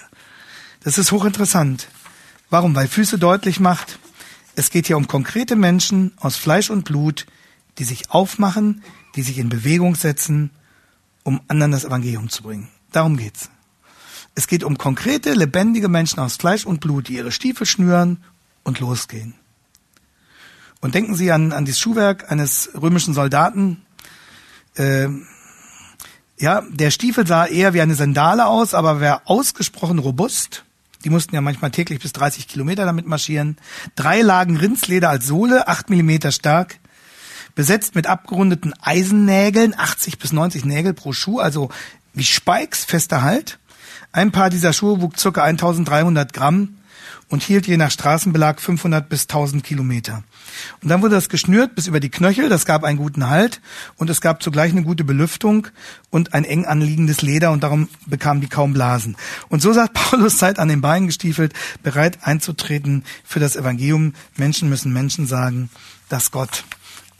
Speaker 2: Das ist hochinteressant. Warum? Weil Füße deutlich macht, es geht hier um konkrete Menschen aus Fleisch und Blut, die sich aufmachen, die sich in Bewegung setzen, um anderen das Evangelium zu bringen. Darum geht's. Es geht um konkrete, lebendige Menschen aus Fleisch und Blut, die ihre Stiefel schnüren und losgehen. Und denken Sie an, an das Schuhwerk eines römischen Soldaten. Äh, ja, der Stiefel sah eher wie eine Sandale aus, aber war ausgesprochen robust. Die mussten ja manchmal täglich bis 30 Kilometer damit marschieren. Drei Lagen Rindsleder als Sohle, acht Millimeter stark. Besetzt mit abgerundeten Eisennägeln, 80 bis 90 Nägel pro Schuh, also wie Spikes, fester Halt. Ein Paar dieser Schuhe wog ca. 1300 Gramm und hielt je nach Straßenbelag 500 bis 1000 Kilometer. Und dann wurde das geschnürt bis über die Knöchel, das gab einen guten Halt und es gab zugleich eine gute Belüftung und ein eng anliegendes Leder und darum bekamen die kaum Blasen. Und so sagt Paulus, seid an den Beinen gestiefelt, bereit einzutreten für das Evangelium. Menschen müssen Menschen sagen, dass Gott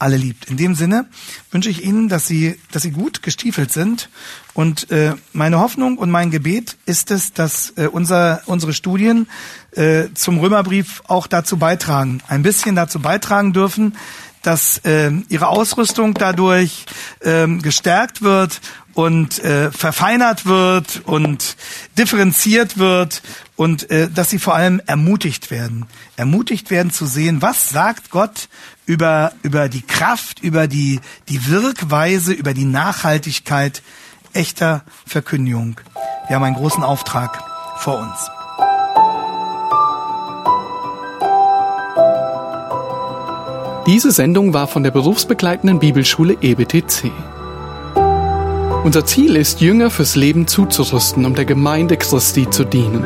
Speaker 2: alle liebt. In dem Sinne wünsche ich Ihnen, dass Sie, dass Sie gut gestiefelt sind. Und äh, meine Hoffnung und mein Gebet ist es, dass äh, unser, unsere Studien äh, zum Römerbrief auch dazu beitragen, ein bisschen dazu beitragen dürfen, dass äh, ihre Ausrüstung dadurch äh, gestärkt wird und äh, verfeinert wird und differenziert wird und äh, dass sie vor allem ermutigt werden. Ermutigt werden zu sehen, was sagt Gott über, über die Kraft, über die, die Wirkweise, über die Nachhaltigkeit echter Verkündigung. Wir haben einen großen Auftrag vor uns.
Speaker 1: Diese Sendung war von der berufsbegleitenden Bibelschule EBTC. Unser Ziel ist, Jünger fürs Leben zuzurüsten, um der Gemeinde Christi zu dienen.